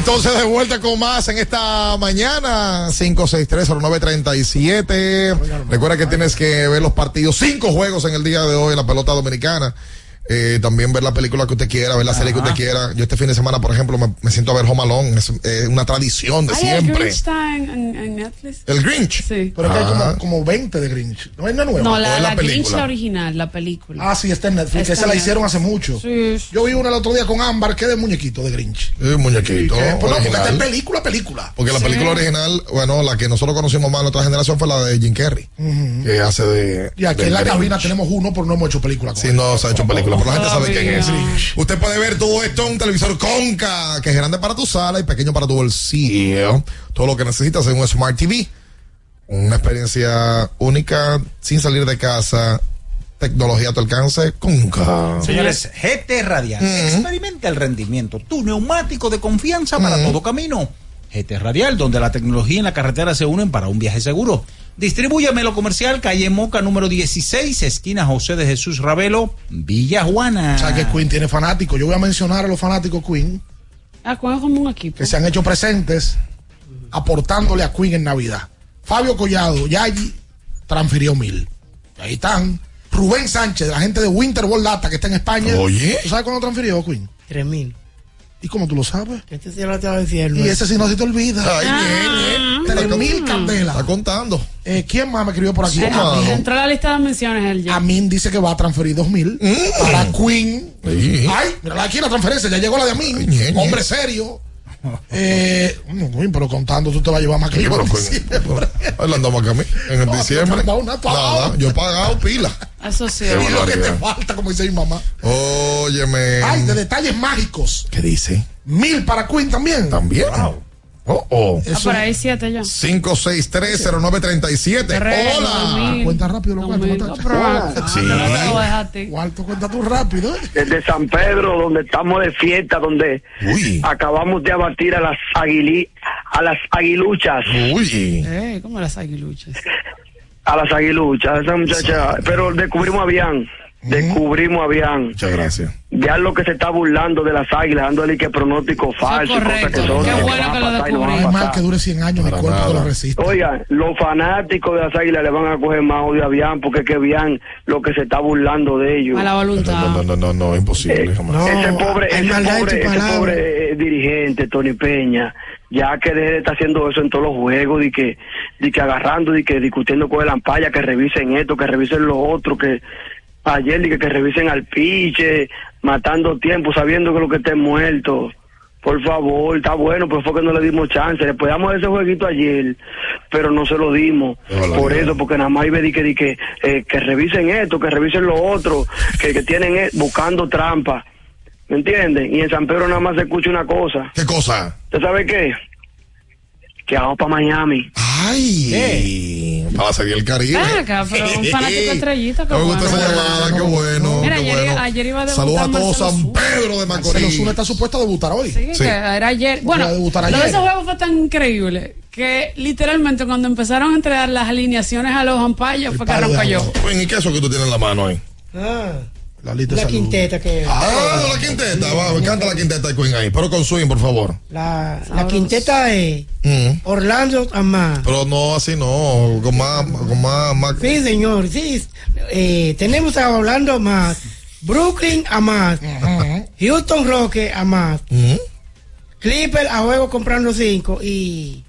S20: Entonces de vuelta con más en esta mañana, 5630937. Recuerda que tienes que ver los partidos, cinco juegos en el día de hoy en la pelota dominicana. Eh, también ver la película que usted quiera, ver la serie que usted quiera. Yo este fin de semana, por ejemplo, me, me siento a ver Home Alone. Es eh, una tradición de
S21: Ay, el
S20: siempre.
S21: Grinch está en, en- en Netflix.
S20: ¿El Grinch?
S21: Sí.
S19: Pero es que hay como, como 20 de Grinch. ¿No hay una nueva?
S21: No,
S19: ¿O
S21: la, la Grinch,
S19: película?
S21: la original, la película.
S19: Ah, sí, está en Netflix.
S21: Está
S19: Esa la hicieron hace mucho. Yo vi una el otro día con Ámbar, que es de muñequito de Grinch.
S20: Muñequito.
S19: Pues no, porque
S20: original.
S19: esta es película, película.
S20: Porque la
S19: Sí.
S20: película original, bueno, la que nosotros conocimos más en nuestra generación fue la de Jim Carrey, que hace de.
S19: Y aquí en la
S20: Grinch.
S19: cabina tenemos uno, pero no hemos hecho película con
S20: Sí,
S19: él.
S20: no se ha hecho película, pero la gente sabe quién es. Usted puede ver todo esto en un televisor Conca, que es grande para tu sala y pequeño para tu bolsillo. Todo lo que necesitas en un Smart TV. Una experiencia única, sin salir de casa. Tecnología a tu alcance, Conca.
S10: Señores, GT Radial. Experimenta el rendimiento. Tu neumático de confianza para todo camino. GT Radial, donde la tecnología y la carretera se unen para un viaje seguro. Distribúyame lo comercial, calle Moca número 16, esquina José de Jesús Ravelo, Villa Juana.
S19: O sea que Queen tiene fanáticos. Yo voy a mencionar a los fanáticos Queen
S21: Ah, ¿cuál es como un equipo?
S19: que se han hecho presentes aportándole a Queen en Navidad. Fabio Collado, Yayi, transfirió mil. Ahí están. Rubén Sánchez, la gente de Winterball Data que está en España.
S20: Oye.
S19: ¿Tú sabes cuándo transfirió Queen?
S36: Tres mil.
S19: ¿Y cómo tú lo sabes?
S36: Este cielo te va a decir.
S19: Y ese sí no se te olvida.
S20: Ay, bien, bien.
S19: Tres mil candelas.
S20: Está contando.
S19: Eh, ¿Quién más me escribió por aquí?
S21: Entró a la lista de menciones el ya.
S19: Amin dice que va a transferir dos mil para Queen. Ay, mira aquí la transferencia, ya llegó la de Amin. Hombre serio. Eh, no, pero contando tú te vas a llevar más que yo. en diciembre.
S20: Ahí la andamos acá a mí, en el
S19: No,
S20: diciembre. Nada, yo he pagado pila.
S21: Eso sí.
S19: Y lo que te falta, como dice mi mamá.
S20: Óyeme.
S19: Ay, de detalles mágicos.
S20: ¿Qué dice?
S19: Mil para Queen también.
S20: También. Oh, oh.
S21: Ah, por ahí siete ya.
S20: 5630937.
S21: Tres,
S20: Hola.
S19: Cuenta rápido
S20: Sí.
S21: Ah, no te lo a ti.
S19: Cuarto, cuenta tú rápido. ¿eh?
S47: Desde San Pedro, donde estamos de fiesta, donde acabamos de abatir a las aguili, a las aguiluchas.
S20: Uy.
S21: Eh, ¿Cómo las aguiluchas?
S47: A las aguiluchas, esa muchacha. Pero descubrimos a Bian. Descubrimos a Bian.
S20: Muchas gracias.
S47: Ya lo que se está burlando de las águilas, dándole que pronóstico falso. cosas
S21: correcto.
S47: que son,
S21: Qué bueno que lo
S47: y no
S19: No
S47: pasar.
S19: que dure 100 años, mi cuerpo que lo resiste.
S47: Oiga, los fanáticos de las águilas le van a coger más odio a Bian porque es que Bian lo que se está burlando de ellos.
S21: A la voluntad.
S20: No, no, no, no, imposible. jamás.
S47: ese pobre, ese pobre, ese pobre, eh, dirigente, Tony Peña, ya que deje de estar haciendo eso en todos los juegos, de que, de que agarrando, de que discutiendo con el ampaya, que revisen esto, que revisen lo otro, que ayer, de que, que revisen al piche, matando tiempo, sabiendo que lo que esté muerto. Por favor, está bueno, pero fue que no le dimos chance. Le podíamos ese jueguito ayer, pero no se lo dimos.
S20: Hola,
S47: Por eso, porque nada más iba di que, que, eh, que revisen esto, que revisen lo otro, que, que tienen eh, buscando trampa. ¿Me entienden? Y en San Pedro nada más se escucha una cosa.
S20: ¿Qué cosa?
S47: ¿Usted sabe qué? Que vamos para Miami.
S20: Ay. Para seguir el Caribe.
S21: Acá, pero un fanático estrellita,
S20: Me gusta esa llamada, qué bueno.
S21: Mira,
S20: qué
S21: ayer,
S20: bueno.
S21: ayer iba a debutar
S20: Saludos a todos San. Pedro de Macorís.
S19: Zuna está supuesto a debutar hoy.
S21: Sí, que era ayer. Bueno,
S19: Iba a debutar
S21: lo de
S19: ayer.
S21: ese juego fue tan increíble que literalmente cuando empezaron a entregar las alineaciones a los ampayos fue que arrancó yo.
S20: ¿y qué es eso que tú tienes en la mano ahí?
S36: Ah,
S19: La lista salud.
S36: quinteta que.
S20: Ah, la quinteta. Va, me encanta la quinteta de Queen ahí. Pero con swing, por favor.
S36: La, la quinteta es
S20: Mm.
S36: Orlando Amar.
S20: Pero no así, no. Con más. Con más, más-
S36: Sí, señor, sí. Eh, tenemos a Orlando Amar, Brooklyn Amar, Houston Roque Amar,
S20: Mm.
S36: Clipper a juego comprando cinco y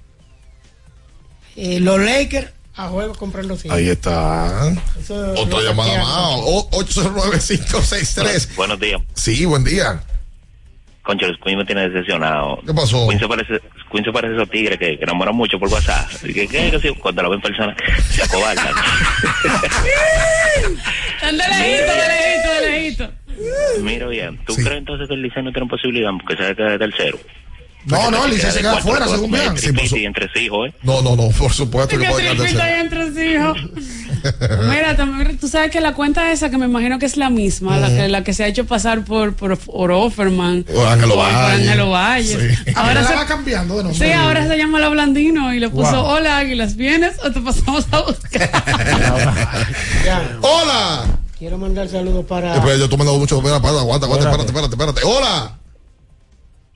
S36: eh, los Lakers a juego comprando cinco.
S20: Ahí está.
S36: Eso
S20: Otra llamada más. O- 809-563.
S48: Buenos días.
S20: Sí, buen día.
S48: Concho, el Queen me tiene decepcionado.
S20: ¿Qué pasó?
S48: Queen se parece, Queen se parece a esos tigres que, que enamoran mucho por WhatsApp. Y que, que, que si- cuando lo ven en persona, se acobardan.
S21: Tan de lejito, de lejito, lejito.
S48: Mira bien, ¿tú crees entonces que el Liceo no tiene posibilidad? Porque se queda de tercero.
S19: No, no, el Licey se queda afuera, según vean.
S48: Sí, y entre sí, hijo, ¿eh?
S20: No, no, no, por supuesto que puede quedar
S21: entre sí, hijo. Mira, también, tú sabes que la cuenta esa, que me imagino que es la misma, la, que, la que se ha hecho pasar por, por, por Offerman.
S20: O Ángelo Valle.
S21: Valle.
S19: Ahora
S21: Ahora se,
S19: va cambiando de nombre.
S21: sí, ahora se llama La Blandino y le puso,
S19: Wow.
S21: hola Águilas, ¿vienes o te pasamos a buscar?
S20: ¡Hola!
S36: quiero mandar saludos para.
S20: Después yo tomando mucho. Espera, espera, aguanta, aguanta, espérate, espérate, espérate. ¡Hola!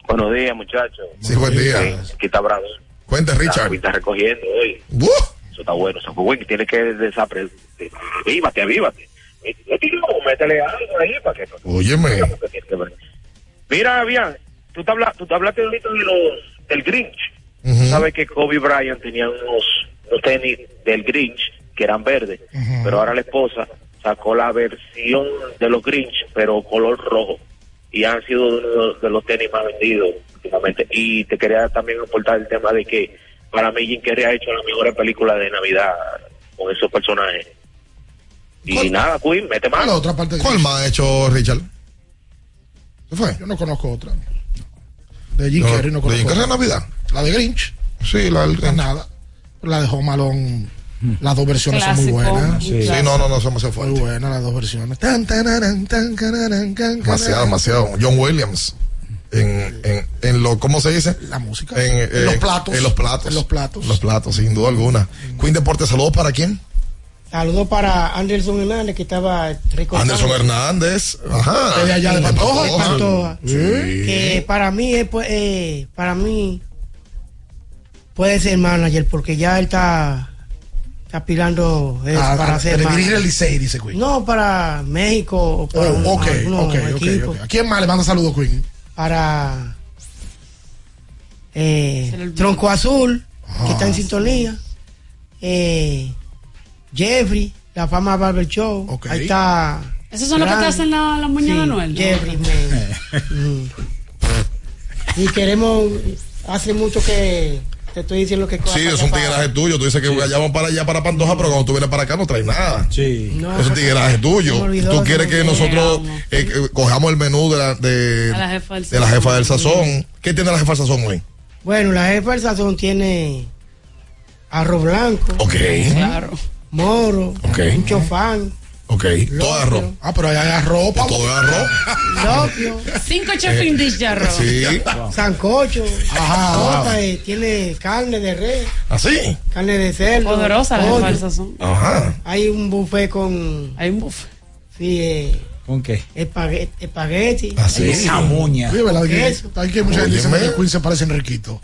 S48: Buenos días, muchachos.
S20: Sí, buen día.
S48: Aquí está Bravo.
S20: Cuente, Richard.
S48: Está recogiendo hoy.
S20: ¡Uh!
S48: Eso está bueno. Eso fue bueno. Tiene que desapre... Avívate, avívate. Métele algo ahí para que...
S20: Óyeme.
S48: Mira, bien, tú te, habla, tú te hablaste de los, del Grinch.
S20: Ujú.
S48: Sabes que Kobe Bryant tenía unos, unos tenis del Grinch que eran verdes, pero ahora la esposa sacó la versión de los Grinch, pero color rojo. Y han sido uno de los, de los tenis más vendidos últimamente. Y te quería también aportar el tema de que para mí Jim Carrey ha hecho la mejor película de Navidad con esos personajes. Y nada, Queen, mete
S19: ¿Cuál
S48: mano.
S19: otra parte? de-
S20: ¿Cuál más ha hecho Richard? ¿Qué fue?
S19: Yo no conozco otra. De Jim
S20: No,
S19: Carrey no
S20: ¿De
S19: conozco.
S20: Jim Carrey de. Navidad?
S19: La de Grinch.
S20: Sí, la del
S19: No es nada. La de Home Alone. Las dos versiones son muy buenas.
S20: Sí, no, no, no, son demasiado
S19: Muy
S20: fuertes.
S19: buenas las dos versiones. Tan, tan,
S20: Demasiado, demasiado. John Williams. En, en, en lo, ¿cómo se dice?
S19: La música.
S20: En,
S19: En los platos.
S20: En los platos.
S19: En los platos.
S20: Los platos, sin duda alguna. Queen Deportes, saludos para quién?
S36: Saludos para Anderson Hernández que estaba recortando.
S20: Anderson Hernández. Ajá.
S19: Allá de Pantoja.
S36: Pantoja.
S20: Sí.
S36: que para mí es, pues, eh, para mí puede ser manager porque ya él está, está aspirando eh,
S19: A-
S36: para
S19: a-
S36: ser
S19: a dirigir
S36: manager.
S19: el Licey, dice Queen.
S36: no para México o para
S19: Oh. ¿A quién más le manda saludos, Queen?
S36: para eh, Tronco Azul que está en sintonía eh, Jeffrey la fama Barber Show
S19: Ok.
S36: ahí está
S21: ¿Esos son los que te hacen la, la muñeca
S36: Sí,
S21: anual?
S36: Jeffrey, man. Mm. Y queremos, hace mucho que te estoy diciendo que
S20: Sí, es un tigueraje tuyo. Tú dices que allá vamos para allá, para Pantoja, pero cuando tú vienes para acá no traes nada.
S10: Sí.
S36: No,
S20: es un tigueraje tuyo.
S36: olvidó,
S20: Tú quieres que nosotros eh, que cojamos el menú de la, de,
S21: A la jefa del
S20: de la
S21: sazón.
S20: jefa del sazón. ¿Qué tiene la jefa del sazón hoy?
S36: Bueno, la jefa del sazón tiene arroz blanco.
S20: Ok.
S21: Claro.
S36: Moro.
S20: Ok.
S36: Un chofán.
S20: Ok. Todo arroz.
S19: Ah, pero hay arroz, pavo.
S20: Todo arroz.
S36: Lopio.
S21: Cinco chefing dish de arroz.
S20: Sí.
S36: Sancocho.
S19: Ajá.
S36: Tota, eh, tiene carne de res.
S20: Así.
S36: Carne de cerdo.
S21: Poderosa la
S36: pollo.
S21: jefa del sazón.
S20: Ajá.
S36: Hay un buffet con.
S21: Hay un buffet.
S36: Sí, eh,
S10: ¿Con qué?
S36: espagueti. espagueti.
S20: Así.
S10: Esa moña.
S19: Oye, ¿verdad? Hay que mucha gente dice
S20: Óyeme.
S19: que Queen se parece a Enriquito.